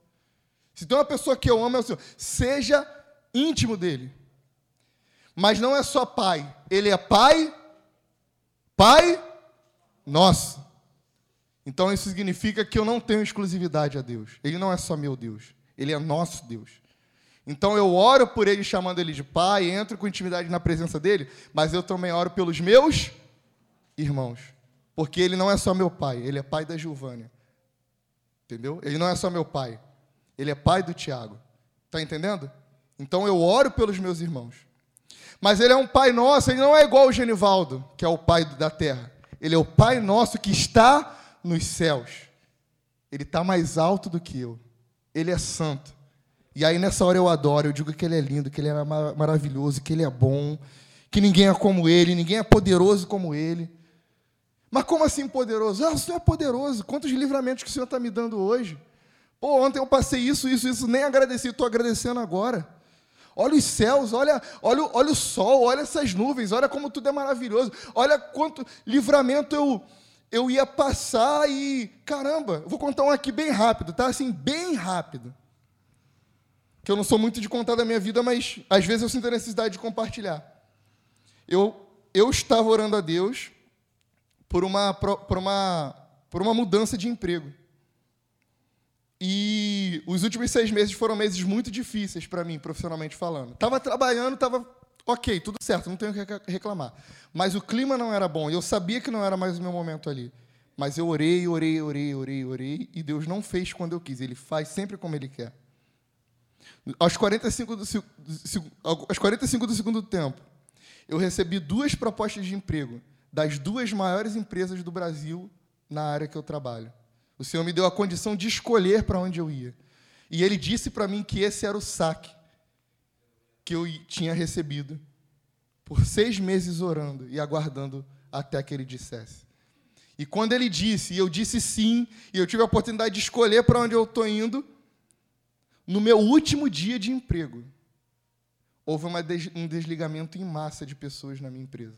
Se tem uma pessoa que eu amo é o Senhor. Seja íntimo dele. Mas não é só pai, ele é pai, pai nosso. Então isso significa que eu não tenho exclusividade a Deus. Ele não é só meu Deus, ele é nosso Deus. Então eu oro por ele chamando ele de pai, entro com intimidade na presença dele, mas eu também oro pelos meus irmãos. Porque ele não é só meu pai, ele é pai da Giovânia. Entendeu? Ele não é só meu pai, ele é pai do Tiago. Está entendendo? Então eu oro pelos meus irmãos. Mas ele é um pai nosso, ele não é igual o Genivaldo, que é o pai da terra. Ele é o pai nosso que está nos céus. Ele está mais alto do que eu. Ele é santo. E aí nessa hora eu adoro, eu digo que ele é lindo, que ele é maravilhoso, que ele é bom, que ninguém é como ele, ninguém é poderoso como ele. Mas como assim poderoso? Ah, o Senhor é poderoso. Quantos livramentos que o Senhor está me dando hoje? Pô, ontem eu passei isso, isso, isso, nem agradeci, estou agradecendo agora. Olha os céus, olha, olha, olha o sol, olha essas nuvens, olha como tudo é maravilhoso. Olha quanto livramento eu, eu ia passar e, caramba, vou contar um aqui bem rápido, tá? Assim, bem rápido que eu não sou muito de contar da minha vida, mas às vezes eu sinto a necessidade de compartilhar. Eu, eu estava orando a Deus por uma, por, uma, por uma mudança de emprego. E os últimos seis meses foram meses muito difíceis para mim, profissionalmente falando. Estava trabalhando, estava ok, tudo certo, não tenho que reclamar. Mas o clima não era bom, e eu sabia que não era mais o meu momento ali. Mas eu orei, orei, orei, orei, orei, e Deus não fez quando eu quis, Ele faz sempre como Ele quer. Aos 45 do, aos 45 do segundo tempo, eu recebi duas propostas de emprego das duas maiores empresas do Brasil na área que eu trabalho. O Senhor me deu a condição de escolher para onde eu ia. E Ele disse para mim que esse era o saque que eu tinha recebido por seis meses orando e aguardando até que Ele dissesse. E quando Ele disse, e eu disse sim, e eu tive a oportunidade de escolher para onde eu estou indo, no meu último dia de emprego, houve um desligamento em massa de pessoas na minha empresa.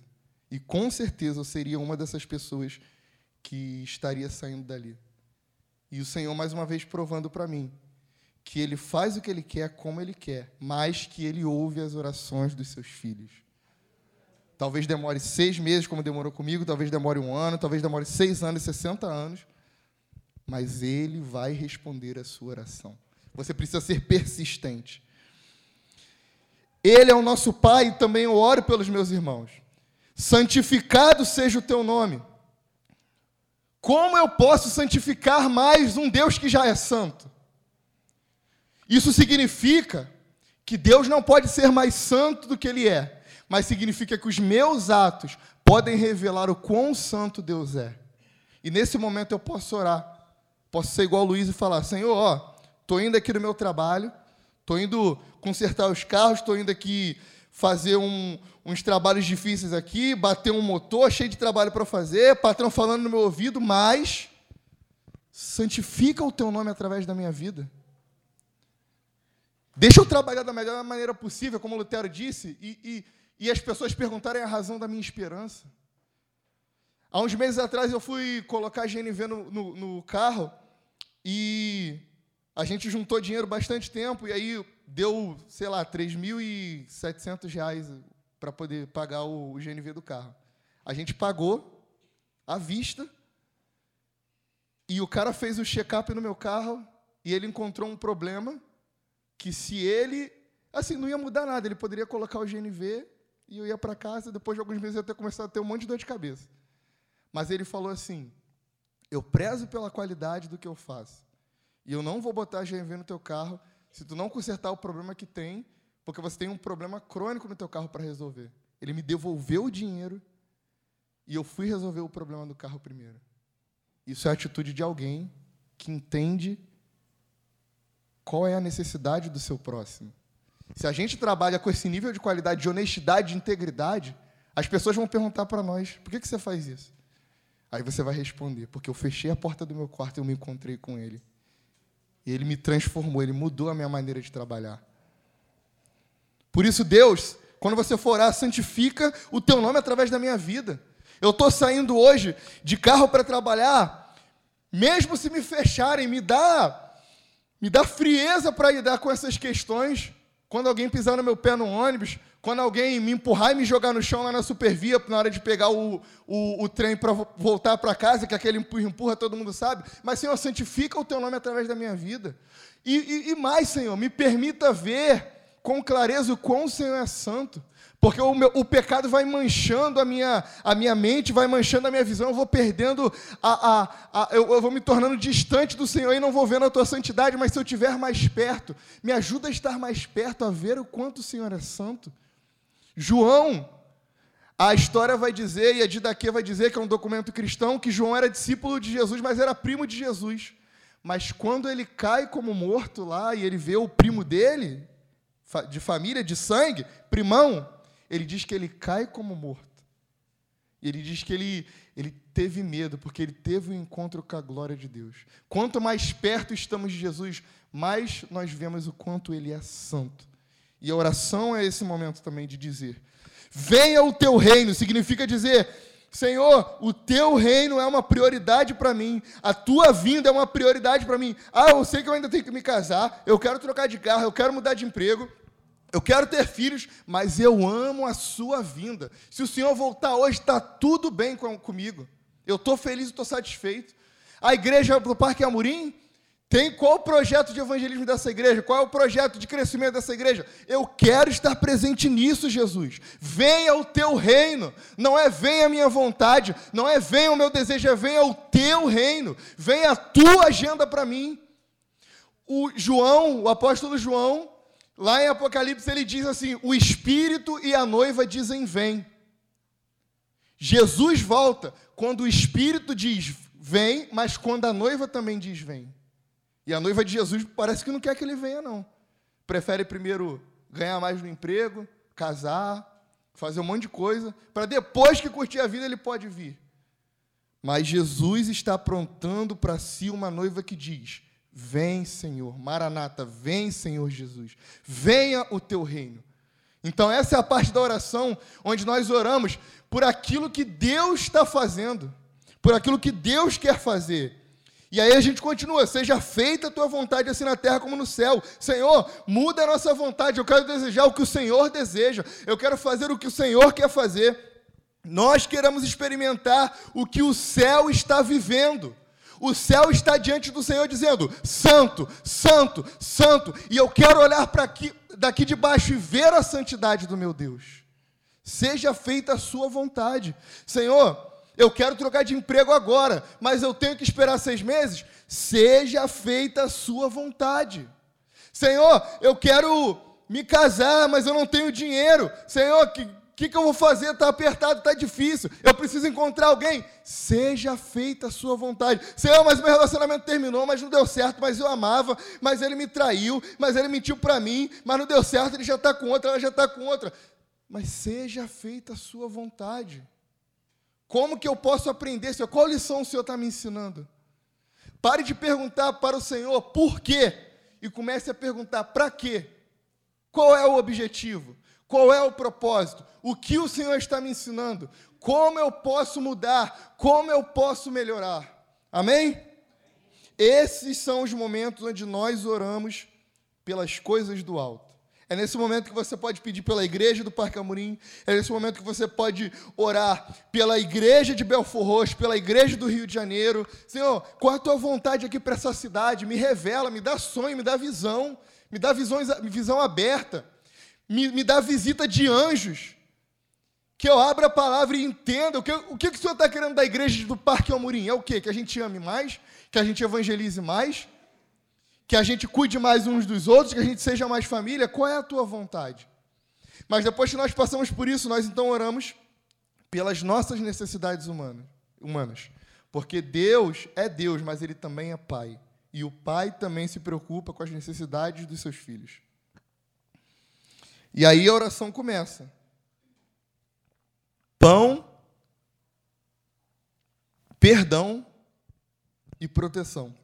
E com certeza eu seria uma dessas pessoas que estaria saindo dali. E o Senhor, mais uma vez, provando para mim que Ele faz o que Ele quer, como Ele quer, mas que Ele ouve as orações dos seus filhos. Talvez demore seis meses, como demorou comigo, talvez demore um ano, talvez demore seis anos, sessenta anos, mas Ele vai responder a sua oração. Você precisa ser persistente. Ele é o nosso Pai e também eu oro pelos meus irmãos. Santificado seja o teu nome. Como eu posso santificar mais um Deus que já é santo? Isso significa que Deus não pode ser mais santo do que Ele é, mas significa que os meus atos podem revelar o quão santo Deus é. E nesse momento eu posso orar, posso ser igual a Luiz e falar: Senhor, ó, Estou indo aqui no meu trabalho, estou indo consertar os carros, estou indo aqui fazer um, uns trabalhos difíceis aqui, bater um motor, cheio de trabalho para fazer, patrão falando no meu ouvido, mas santifica o teu nome através da minha vida. Deixa eu trabalhar da melhor maneira possível, como Lutero disse, e, e, e as pessoas perguntarem a razão da minha esperança. Há uns meses atrás eu fui colocar a GNV no, no, no carro e a gente juntou dinheiro bastante tempo e aí deu, sei lá, 3.700 reais para poder pagar o, o GNV do carro. A gente pagou à vista e o cara fez o check-up no meu carro e ele encontrou um problema que se ele, assim, não ia mudar nada, ele poderia colocar o GNV e eu ia para casa, depois de alguns meses eu ia ter começado a ter um monte de dor de cabeça. Mas ele falou assim: "Eu prezo pela qualidade do que eu faço. E eu não vou botar GMV no teu carro se tu não consertar o problema que tem, porque você tem um problema crônico no teu carro para resolver. Ele me devolveu o dinheiro e eu fui resolver o problema do carro primeiro. Isso é a atitude de alguém que entende qual é a necessidade do seu próximo. Se a gente trabalha com esse nível de qualidade, de honestidade, de integridade, as pessoas vão perguntar para nós: por que, que você faz isso? Aí você vai responder: porque eu fechei a porta do meu quarto e eu me encontrei com ele. E ele me transformou, ele mudou a minha maneira de trabalhar. Por isso, Deus, quando você for orar, santifica o teu nome através da minha vida. Eu estou saindo hoje de carro para trabalhar, mesmo se me fecharem, me dá, me dá frieza para lidar com essas questões. Quando alguém pisar no meu pé no ônibus, quando alguém me empurrar e me jogar no chão lá na supervia na hora de pegar o, o, o trem para voltar para casa, que aquele empurra, todo mundo sabe. Mas, Senhor, santifica o teu nome através da minha vida. E, e, e mais, Senhor, me permita ver com clareza o quão o Senhor é santo. Porque o, meu, o, pecado vai manchando a minha, a minha mente, vai manchando a minha visão, eu vou perdendo, a, a, a eu, eu, vou me tornando distante do Senhor e não vou vendo a tua santidade, mas se eu estiver mais perto, me ajuda a estar mais perto, a ver o quanto o Senhor é santo. João, a história vai dizer, e a Didaquê vai dizer, que é um documento cristão, que João era discípulo de Jesus, mas era primo de Jesus. Mas quando ele cai como morto lá e ele vê o primo dele, de família, de sangue, primão, ele diz que ele cai como morto. E ele diz que ele, ele teve medo, porque ele teve um encontro com a glória de Deus. Quanto mais perto estamos de Jesus, mais nós vemos o quanto ele é santo. E a oração é esse momento também de dizer: Venha o teu reino, significa dizer, Senhor, o teu reino é uma prioridade para mim, a tua vinda é uma prioridade para mim. Ah, eu sei que eu ainda tenho que me casar, eu quero trocar de carro, eu quero mudar de emprego, eu quero ter filhos, mas eu amo a sua vinda. Se o Senhor voltar hoje, está tudo bem com, comigo. Eu estou feliz, estou satisfeito. A igreja do Parque Amorim tem qual o projeto de evangelismo dessa igreja? Qual é o projeto de crescimento dessa igreja? Eu quero estar presente nisso, Jesus. Venha o teu reino. Não é venha a minha vontade, não é venha o meu desejo, é venha o teu reino. Venha a tua agenda para mim. O João, o apóstolo João, Lá em Apocalipse ele diz assim: o espírito e a noiva dizem vem. Jesus volta quando o espírito diz vem, mas quando a noiva também diz vem. E a noiva de Jesus parece que não quer que ele venha, não. Prefere primeiro ganhar mais no emprego, casar, fazer um monte de coisa, para depois que curtir a vida ele pode vir. Mas Jesus está aprontando para si uma noiva que diz: Vem, Senhor, Maranata, vem, Senhor Jesus, venha o teu reino. Então, essa é a parte da oração onde nós oramos por aquilo que Deus está fazendo, por aquilo que Deus quer fazer. E aí a gente continua, seja feita a tua vontade assim na terra como no céu. Senhor, muda a nossa vontade, eu quero desejar o que o Senhor deseja, eu quero fazer o que o Senhor quer fazer. Nós queremos experimentar o que o céu está vivendo. O céu está diante do Senhor dizendo: Santo, Santo, Santo. E eu quero olhar para aqui, daqui de baixo e ver a santidade do meu Deus. Seja feita a sua vontade. Senhor, eu quero trocar de emprego agora, mas eu tenho que esperar seis meses. Seja feita a sua vontade. Senhor, eu quero me casar, mas eu não tenho dinheiro. Senhor, que, que, que eu vou fazer? Está apertado, está difícil. Eu preciso encontrar alguém. Seja feita a sua vontade. Senhor, mas meu relacionamento terminou, mas não deu certo, mas eu amava, mas ele me traiu, mas ele mentiu para mim, mas não deu certo, ele já está com outra, ela já está com outra. Mas seja feita a sua vontade. Como que eu posso aprender, Senhor? Qual lição o Senhor está me ensinando? Pare de perguntar para o Senhor por quê e comece a perguntar para quê. Qual é o objetivo? Qual é o propósito? O que o Senhor está me ensinando? Como eu posso mudar? Como eu posso melhorar? Amém? Esses são os momentos onde nós oramos pelas coisas do alto. É nesse momento que você pode pedir pela igreja do Parque Amorim, é nesse momento que você pode orar pela igreja de Belfor Roxo, pela igreja do Rio de Janeiro. Senhor, qual a tua vontade aqui para essa cidade? Me revela, me dá sonho, me dá visão, me dá visões, visão aberta me, me dá visita de anjos. Que eu abra a palavra e entenda o que, o que, o Senhor está querendo da igreja do Parque Almorim. É o quê? Que a gente ame mais, que a gente evangelize mais, que a gente cuide mais uns dos outros, que a gente seja mais família. Qual é a tua vontade? Mas depois que nós passamos por isso, nós então oramos pelas nossas necessidades humanas, humanas. Porque Deus é Deus, mas Ele também é Pai. E o Pai também se preocupa com as necessidades dos seus filhos. E aí a oração começa. Pão, perdão e proteção.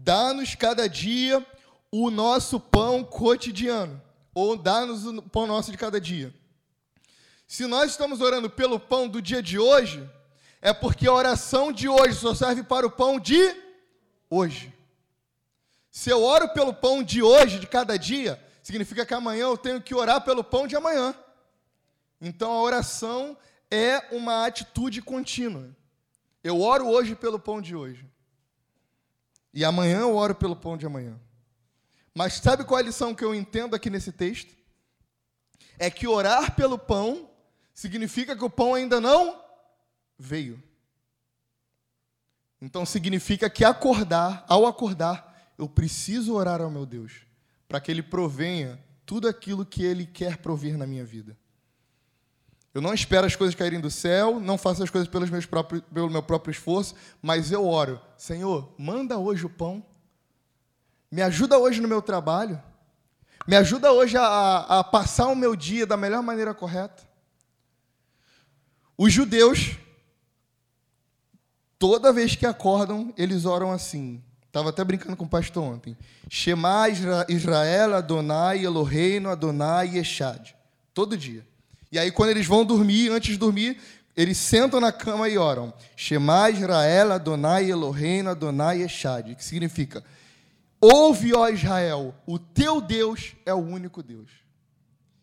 Dá-nos cada dia o nosso pão cotidiano, ou dá-nos o pão nosso de cada dia. Se nós estamos orando pelo pão do dia de hoje, é porque a oração de hoje só serve para o pão de hoje. Se eu oro pelo pão de hoje, de cada dia, significa que amanhã eu tenho que orar pelo pão de amanhã. Então a oração é uma atitude contínua. Eu oro hoje pelo pão de hoje. E amanhã eu oro pelo pão de amanhã. Mas sabe qual é a lição que eu entendo aqui nesse texto? É que orar pelo pão significa que o pão ainda não veio. Então significa que acordar, ao acordar, eu preciso orar ao meu Deus, para que Ele provenha tudo aquilo que Ele quer prover na minha vida. Eu não espero as coisas caírem do céu, não faço as coisas pelos meus próprios, pelo meu próprio esforço, mas eu oro, Senhor, manda hoje o pão, me ajuda hoje no meu trabalho, me ajuda hoje a, a passar o meu dia da melhor maneira correta. Os judeus, toda vez que acordam, eles oram assim. Estava até brincando com o pastor ontem. Shema Israel Adonai Eloheinu Adonai Echad. Todo dia. E aí, quando eles vão dormir, antes de dormir, eles sentam na cama e oram. Shema Israel, Adonai Eloheinu, Adonai Echad. Que significa, ouve, ó Israel, o teu Deus é o único Deus.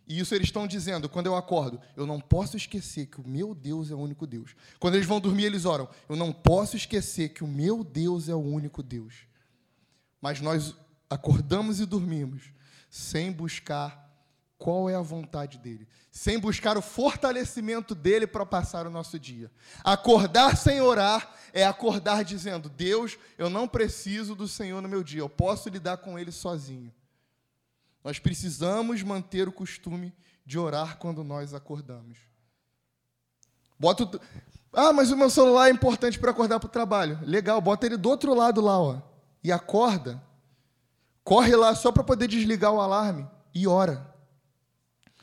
E isso eles estão dizendo, quando eu acordo, eu não posso esquecer que o meu Deus é o único Deus. Quando eles vão dormir, eles oram, eu não posso esquecer que o meu Deus é o único Deus. Mas nós acordamos e dormimos sem buscar qual é a vontade dele, sem buscar o fortalecimento dele para passar o nosso dia. Acordar sem orar é acordar dizendo: Deus, eu não preciso do Senhor no meu dia, eu posso lidar com ele sozinho. Nós precisamos manter o costume de orar quando nós acordamos. Bota o... Ah, mas o meu celular é importante para acordar para o trabalho. Legal, bota ele do outro lado lá, ó, e acorda. Corre lá só para poder desligar o alarme e ora.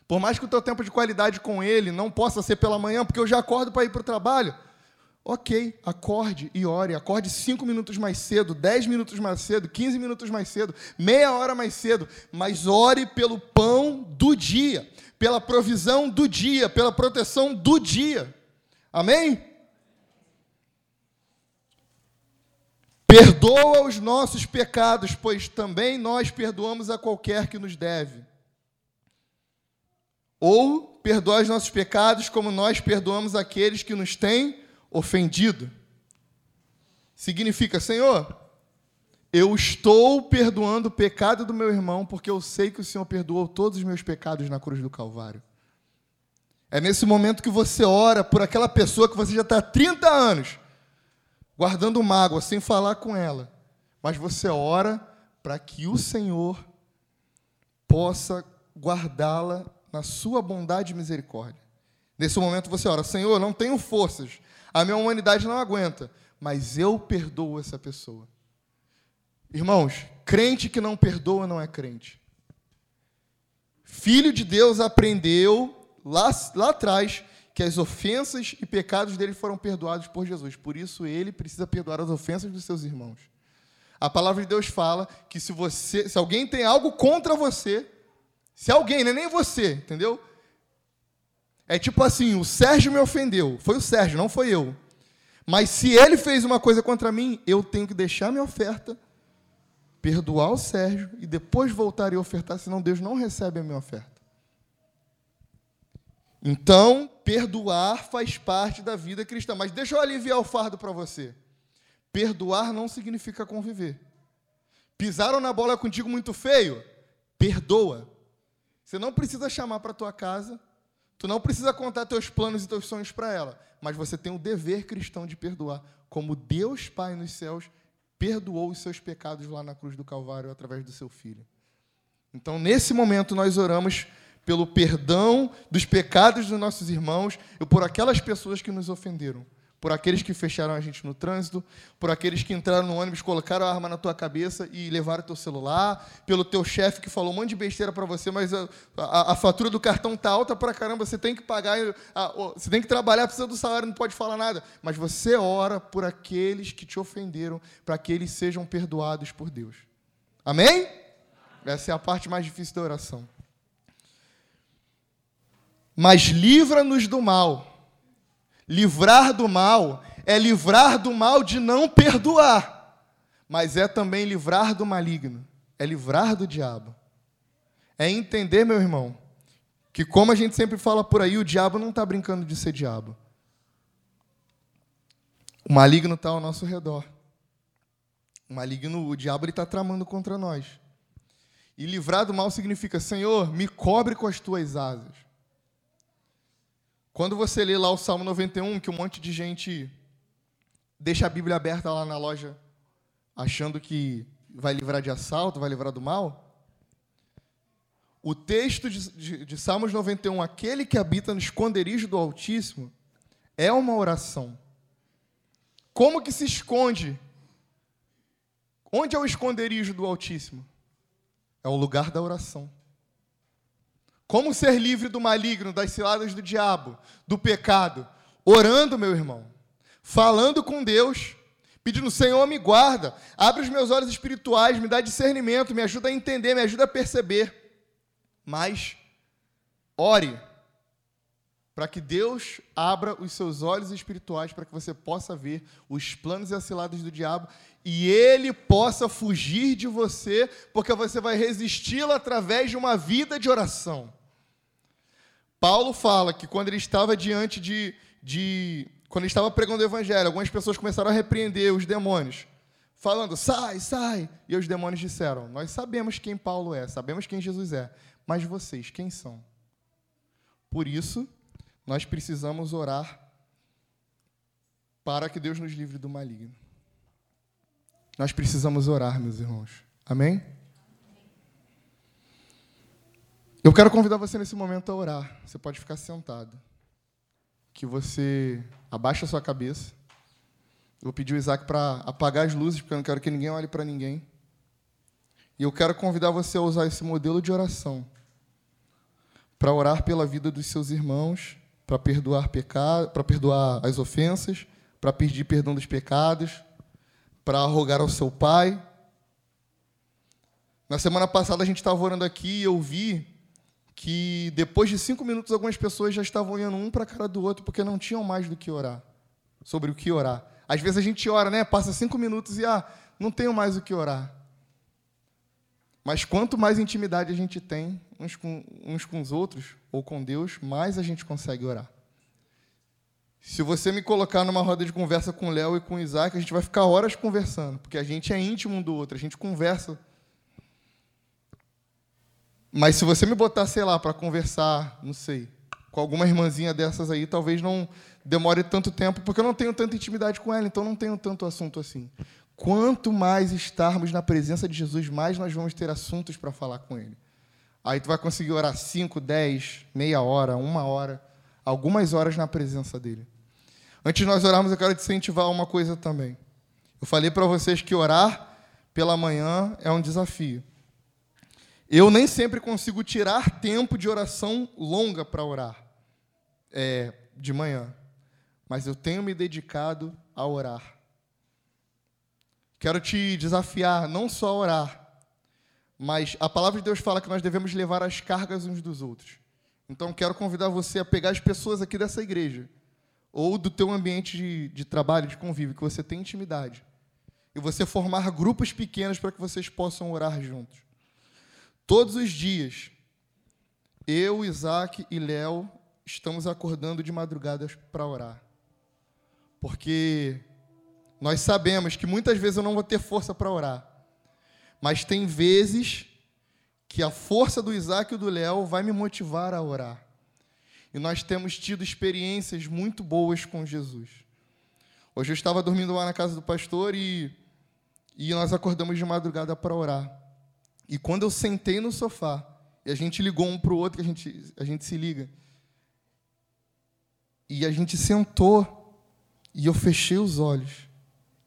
Por mais que o teu tempo de qualidade com ele não possa ser pela manhã, porque eu já acordo para ir para o trabalho. Ok, acorde e ore. Acorde cinco minutos mais cedo, dez minutos mais cedo, quinze minutos mais cedo, meia hora mais cedo. Mas ore pelo pão do dia, pela provisão do dia, pela proteção do dia. Amém? Perdoa os nossos pecados, pois também nós perdoamos a qualquer que nos deve ou perdoa os nossos pecados como nós perdoamos aqueles que nos têm ofendido. Significa, Senhor, eu estou perdoando o pecado do meu irmão porque eu sei que o Senhor perdoou todos os meus pecados na cruz do Calvário. É nesse momento que você ora por aquela pessoa que você já está há 30 anos guardando mágoa, sem falar com ela. Mas você ora para que o Senhor possa guardá-la na sua bondade e misericórdia. Nesse momento você ora: Senhor, não tenho forças, a minha humanidade não aguenta, mas eu perdoo essa pessoa. Irmãos, crente que não perdoa não é crente. Filho de Deus aprendeu lá, lá atrás que as ofensas e pecados dele foram perdoados por Jesus. Por isso ele precisa perdoar as ofensas dos seus irmãos. A palavra de Deus fala que se você, se alguém tem algo contra você, se alguém, não é nem você, entendeu? É tipo assim, o Sérgio me ofendeu. Foi o Sérgio, não foi eu. Mas se ele fez uma coisa contra mim, eu tenho que deixar minha oferta, perdoar o Sérgio e depois voltar e ofertar, senão Deus não recebe a minha oferta. Então, perdoar faz parte da vida cristã. Mas deixa eu aliviar o fardo para você. Perdoar não significa conviver. Pisaram na bola contigo muito feio? Perdoa. Você não precisa chamar para tua casa, tu não precisa contar teus planos e teus sonhos para ela, mas você tem o dever cristão de perdoar, como Deus Pai nos céus perdoou os seus pecados lá na cruz do Calvário através do seu filho. Então, nesse momento nós oramos pelo perdão dos pecados dos nossos irmãos e por aquelas pessoas que nos ofenderam por aqueles que fecharam a gente no trânsito, por aqueles que entraram no ônibus, colocaram a arma na tua cabeça e levaram teu celular, pelo teu chefe que falou um monte de besteira para você, mas a, a, a, fatura do cartão tá alta para caramba, você tem que pagar, a, você tem que trabalhar, precisa do salário, não pode falar nada. Mas você ora por aqueles que te ofenderam, para que eles sejam perdoados por Deus. Amém? Essa é a parte mais difícil da oração. Mas livra-nos do mal Livrar do mal é livrar do mal de não perdoar, mas é também livrar do maligno, é livrar do diabo. É entender, meu irmão, que como a gente sempre fala por aí, o diabo não está brincando de ser diabo. O maligno está ao nosso redor. O maligno, o diabo, ele está tramando contra nós. E livrar do mal significa, Senhor, me cobre com as tuas asas. Quando você lê lá o Salmo 91, que um monte de gente deixa a Bíblia aberta lá na loja, achando que vai livrar de assalto, vai livrar do mal, o texto de, de, de Salmos 91, aquele que habita no esconderijo do Altíssimo, é uma oração. Como que se esconde? Onde é o esconderijo do Altíssimo? É o lugar da oração. Como ser livre do maligno, das ciladas do diabo, do pecado? Orando, meu irmão. Falando com Deus. Pedindo, Senhor, me guarda. Abre os meus olhos espirituais, me dá discernimento, me ajuda a entender, me ajuda a perceber. Mas, ore para que Deus abra os seus olhos espirituais para que você possa ver os planos e as ciladas do diabo e ele possa fugir de você, porque você vai resisti-lo através de uma vida de oração. Paulo fala que quando ele estava diante de, de. Quando ele estava pregando o evangelho, algumas pessoas começaram a repreender os demônios, falando, sai, sai. E os demônios disseram: Nós sabemos quem Paulo é, sabemos quem Jesus é, mas vocês, quem são? Por isso, nós precisamos orar para que Deus nos livre do maligno. Nós precisamos orar, meus irmãos. Amém? Eu quero convidar você nesse momento a orar. Você pode ficar sentado. Que você abaixe a sua cabeça. Eu vou pedir o Isaac para apagar as luzes, porque eu não quero que ninguém olhe para ninguém. E eu quero convidar você a usar esse modelo de oração para orar pela vida dos seus irmãos, para perdoar pecado, para perdoar as ofensas, para pedir perdão dos pecados, para rogar ao seu pai. Na semana passada a gente estava orando aqui e eu vi que depois de cinco minutos algumas pessoas já estavam olhando um para a cara do outro porque não tinham mais do que orar, sobre o que orar. Às vezes a gente ora, né? Passa cinco minutos e ah, não tenho mais o que orar. Mas quanto mais intimidade a gente tem uns com, uns com os outros ou com Deus, mais a gente consegue orar. Se você me colocar numa roda de conversa com Léo e com Isaac, a gente vai ficar horas conversando, porque a gente é íntimo um do outro, a gente conversa mas se você me botar, sei lá, para conversar, não sei, com alguma irmãzinha dessas aí, talvez não demore tanto tempo, porque eu não tenho tanta intimidade com ela, então não tenho tanto assunto assim. Quanto mais estarmos na presença de Jesus, mais nós vamos ter assuntos para falar com Ele. Aí tu vai conseguir orar 5, 10, meia hora, uma hora, algumas horas na presença dEle. Antes de nós orarmos, eu quero te incentivar uma coisa também. Eu falei para vocês que orar pela manhã é um desafio. Eu nem sempre consigo tirar tempo de oração longa para orar é, de manhã, mas eu tenho me dedicado a orar. Quero te desafiar não só a orar, mas a palavra de Deus fala que nós devemos levar as cargas uns dos outros. Então quero convidar você a pegar as pessoas aqui dessa igreja ou do teu ambiente de, de trabalho, de convívio, que você tem intimidade, e você formar grupos pequenos para que vocês possam orar juntos. Todos os dias, eu, Isaac e Léo estamos acordando de madrugada para orar. Porque nós sabemos que muitas vezes eu não vou ter força para orar. Mas tem vezes que a força do Isaac e do Léo vai me motivar a orar. E nós temos tido experiências muito boas com Jesus. Hoje eu estava dormindo lá na casa do pastor e, e nós acordamos de madrugada para orar. E quando eu sentei no sofá E a gente ligou um para o outro, a gente, a gente se liga. E a gente sentou, e eu fechei os olhos.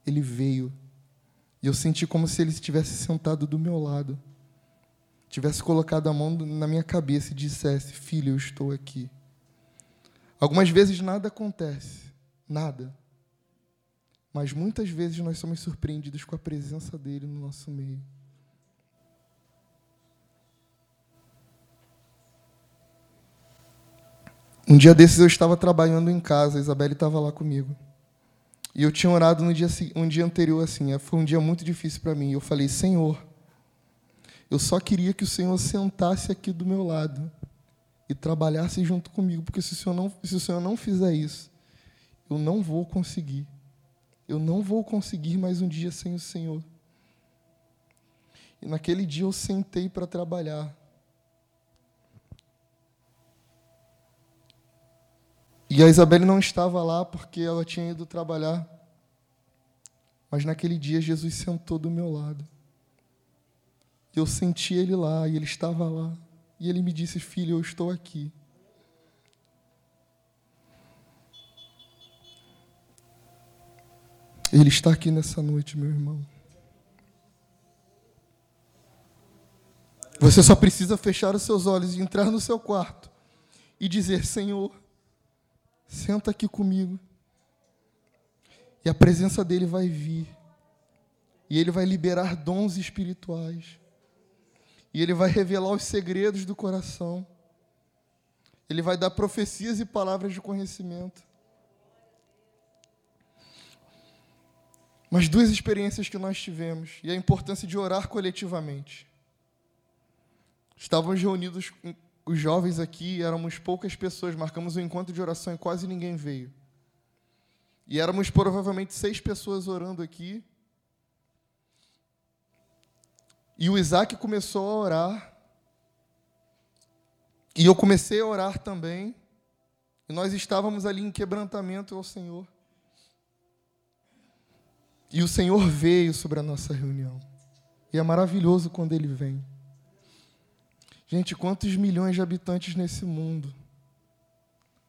Ele veio. E eu senti como se ele estivesse sentado do meu lado. Tivesse colocado a mão na minha cabeça e dissesse: Filho, eu estou aqui. Algumas vezes nada acontece, nada. Mas muitas vezes nós somos surpreendidos com a presença dele no nosso meio. Um dia desses eu estava trabalhando em casa, a Isabelle estava lá comigo. E eu tinha orado no dia, um dia anterior assim, é, foi um dia muito difícil para mim. Eu falei, Senhor, eu só queria que o Senhor sentasse aqui do meu lado e trabalhasse junto comigo, porque se o Senhor não, se o Senhor não fizer isso, eu não vou conseguir. Eu não vou conseguir mais um dia sem o Senhor. E naquele dia eu sentei para trabalhar. E a Isabelle não estava lá porque ela tinha ido trabalhar. Mas naquele dia Jesus sentou do meu lado. Eu senti ele lá e ele estava lá. E ele me disse: Filho, eu estou aqui. Ele está aqui nessa noite, meu irmão. Você só precisa fechar os seus olhos e entrar no seu quarto e dizer: Senhor, Senta aqui comigo. E a presença dele vai vir. E ele vai liberar dons espirituais. E ele vai revelar os segredos do coração. Ele vai dar profecias e palavras de conhecimento. Mas duas experiências que nós tivemos e a importância de orar coletivamente. Estávamos reunidos os jovens aqui éramos poucas pessoas, marcamos um encontro de oração e quase ninguém veio. E éramos provavelmente seis pessoas orando aqui. E o Isaac começou a orar. E eu comecei a orar também. E nós estávamos ali em quebrantamento ao Senhor. E o Senhor veio sobre a nossa reunião. E é maravilhoso quando ele vem. Gente, quantos milhões de habitantes nesse mundo?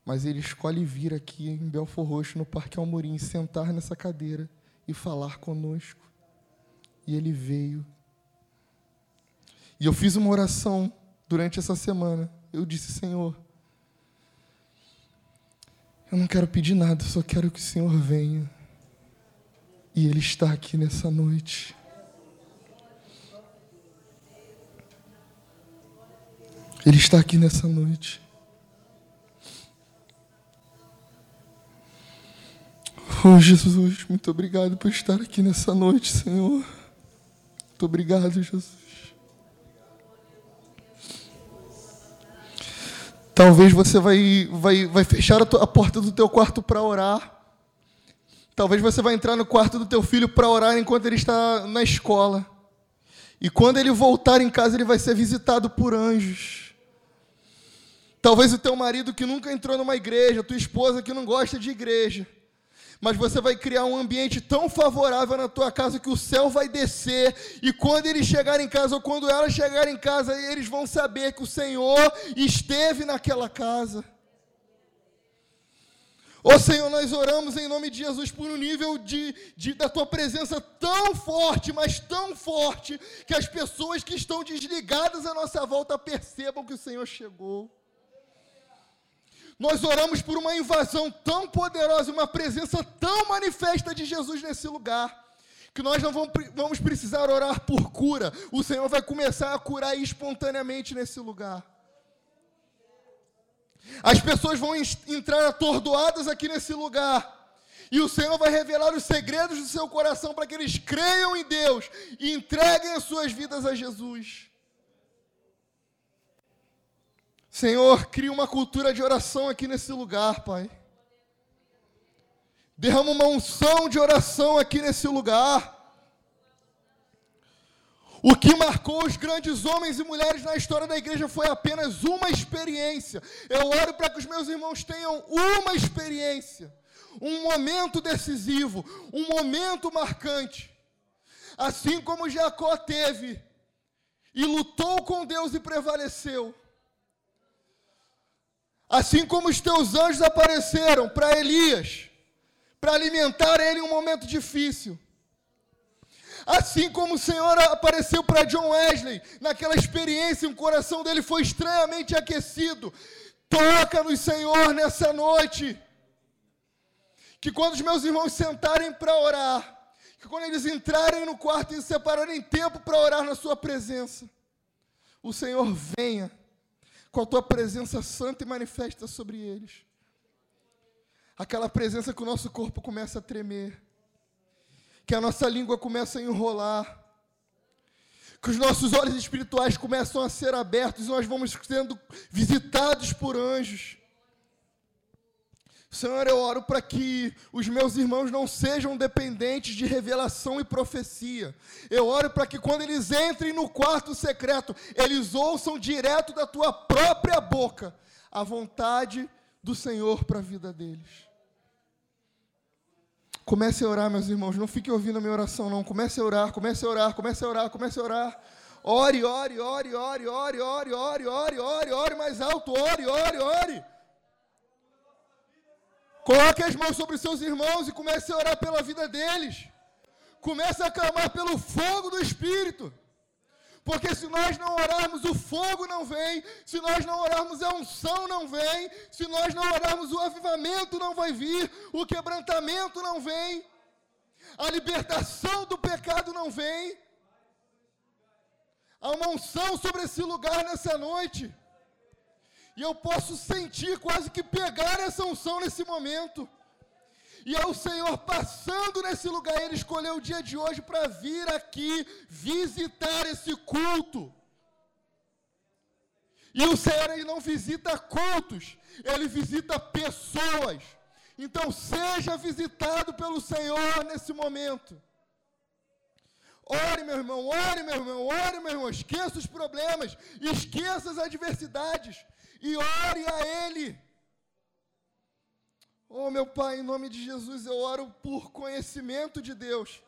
Mas ele escolhe vir aqui em Belfor Roxo, no Parque Almorim, sentar nessa cadeira e falar conosco. E ele veio. E eu fiz uma oração durante essa semana. Eu disse, Senhor, eu não quero pedir nada, só quero que o Senhor venha. E Ele está aqui nessa noite. Ele está aqui nessa noite. Oh, Jesus, muito obrigado por estar aqui nessa noite, Senhor. Muito obrigado, Jesus. Talvez você vai, vai, vai fechar a, tua, a porta do teu quarto para orar. Talvez você vai entrar no quarto do teu filho para orar enquanto ele está na escola. E quando ele voltar em casa, ele vai ser visitado por anjos. Talvez o teu marido que nunca entrou numa igreja, tua esposa que não gosta de igreja. Mas você vai criar um ambiente tão favorável na tua casa que o céu vai descer, e quando eles chegarem em casa, ou quando elas chegarem em casa, eles vão saber que o Senhor esteve naquela casa. Ô oh, Senhor, nós oramos em nome de Jesus por um nível de, de, da tua presença tão forte, mas tão forte, que as pessoas que estão desligadas à nossa volta percebam que o Senhor chegou. Nós oramos por uma invasão tão poderosa, uma presença tão manifesta de Jesus nesse lugar, que nós não vamos precisar orar por cura. O Senhor vai começar a curar espontaneamente nesse lugar. As pessoas vão entrar atordoadas aqui nesse lugar. E o Senhor vai revelar os segredos do seu coração para que eles creiam em Deus e entreguem as suas vidas a Jesus. Senhor, cria uma cultura de oração aqui nesse lugar, Pai. Derrama uma unção de oração aqui nesse lugar. O que marcou os grandes homens e mulheres na história da igreja foi apenas uma experiência. Eu oro para que os meus irmãos tenham uma experiência, um momento decisivo, um momento marcante. Assim como Jacó teve e lutou com Deus e prevaleceu. Assim como os teus anjos apareceram para Elias, para alimentar ele em um momento difícil. Assim como o Senhor apareceu para John Wesley, naquela experiência, o coração dele foi estranhamente aquecido. Toca-nos, Senhor, nessa noite. Que quando os meus irmãos sentarem para orar, que quando eles entrarem no quarto e separarem tempo para orar na Sua presença, o Senhor venha com a Tua presença santa e manifesta sobre eles. Aquela presença que o nosso corpo começa a tremer que a nossa língua começa a enrolar, que os nossos olhos espirituais começam a ser abertos e nós vamos sendo visitados por anjos. Senhor, eu oro para que os meus irmãos não sejam dependentes de revelação e profecia. Eu oro para que quando eles entrem no quarto secreto, eles ouçam direto da tua própria boca a vontade do Senhor para a vida deles. Comece a orar, meus irmãos. Não fique ouvindo a minha oração, não. Comece a orar, comece a orar, comece a orar, comece a orar. Ore, ore, ore, ore, ore, ore, ore, ore, ore, ore mais alto, ore, ore, ore. Coloque as mãos sobre seus irmãos e comece a orar pela vida deles. Comece a clamar pelo fogo do Espírito. Porque se nós não orarmos, o fogo não vem. Se nós não orarmos, a unção não vem. Se nós não orarmos, o avivamento não vai vir. O quebrantamento não vem. A libertação do pecado não vem. Há uma unção sobre esse lugar nessa noite. E eu posso sentir, quase que pegar essa unção nesse momento. E é o Senhor passando nesse lugar, Ele escolheu o dia de hoje para vir aqui visitar esse culto. E o Senhor ele não visita cultos, Ele visita pessoas. Então seja visitado pelo Senhor nesse momento. Ore, meu irmão, ore, meu irmão, ore, meu irmão. Esqueça os problemas, esqueça as adversidades e ore a Ele. Oh, meu Pai, em nome de Jesus, eu oro por conhecimento de Deus.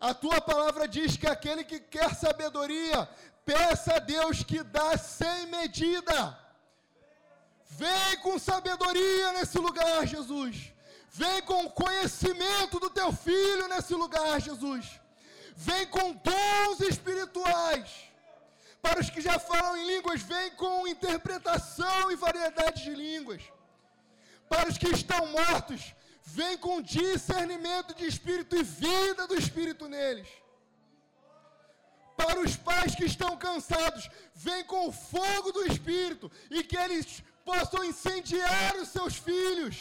A tua palavra diz que aquele que quer sabedoria, peça a Deus que dá sem medida. Vem com sabedoria nesse lugar, Jesus. Vem com conhecimento do teu filho nesse lugar, Jesus. Vem com dons espirituais. Para os que já falam em línguas, vem com interpretação e variedade de línguas. Para os que estão mortos, vem com discernimento de espírito e vida do espírito neles. Para os pais que estão cansados, vem com o fogo do espírito e que eles possam incendiar os seus filhos.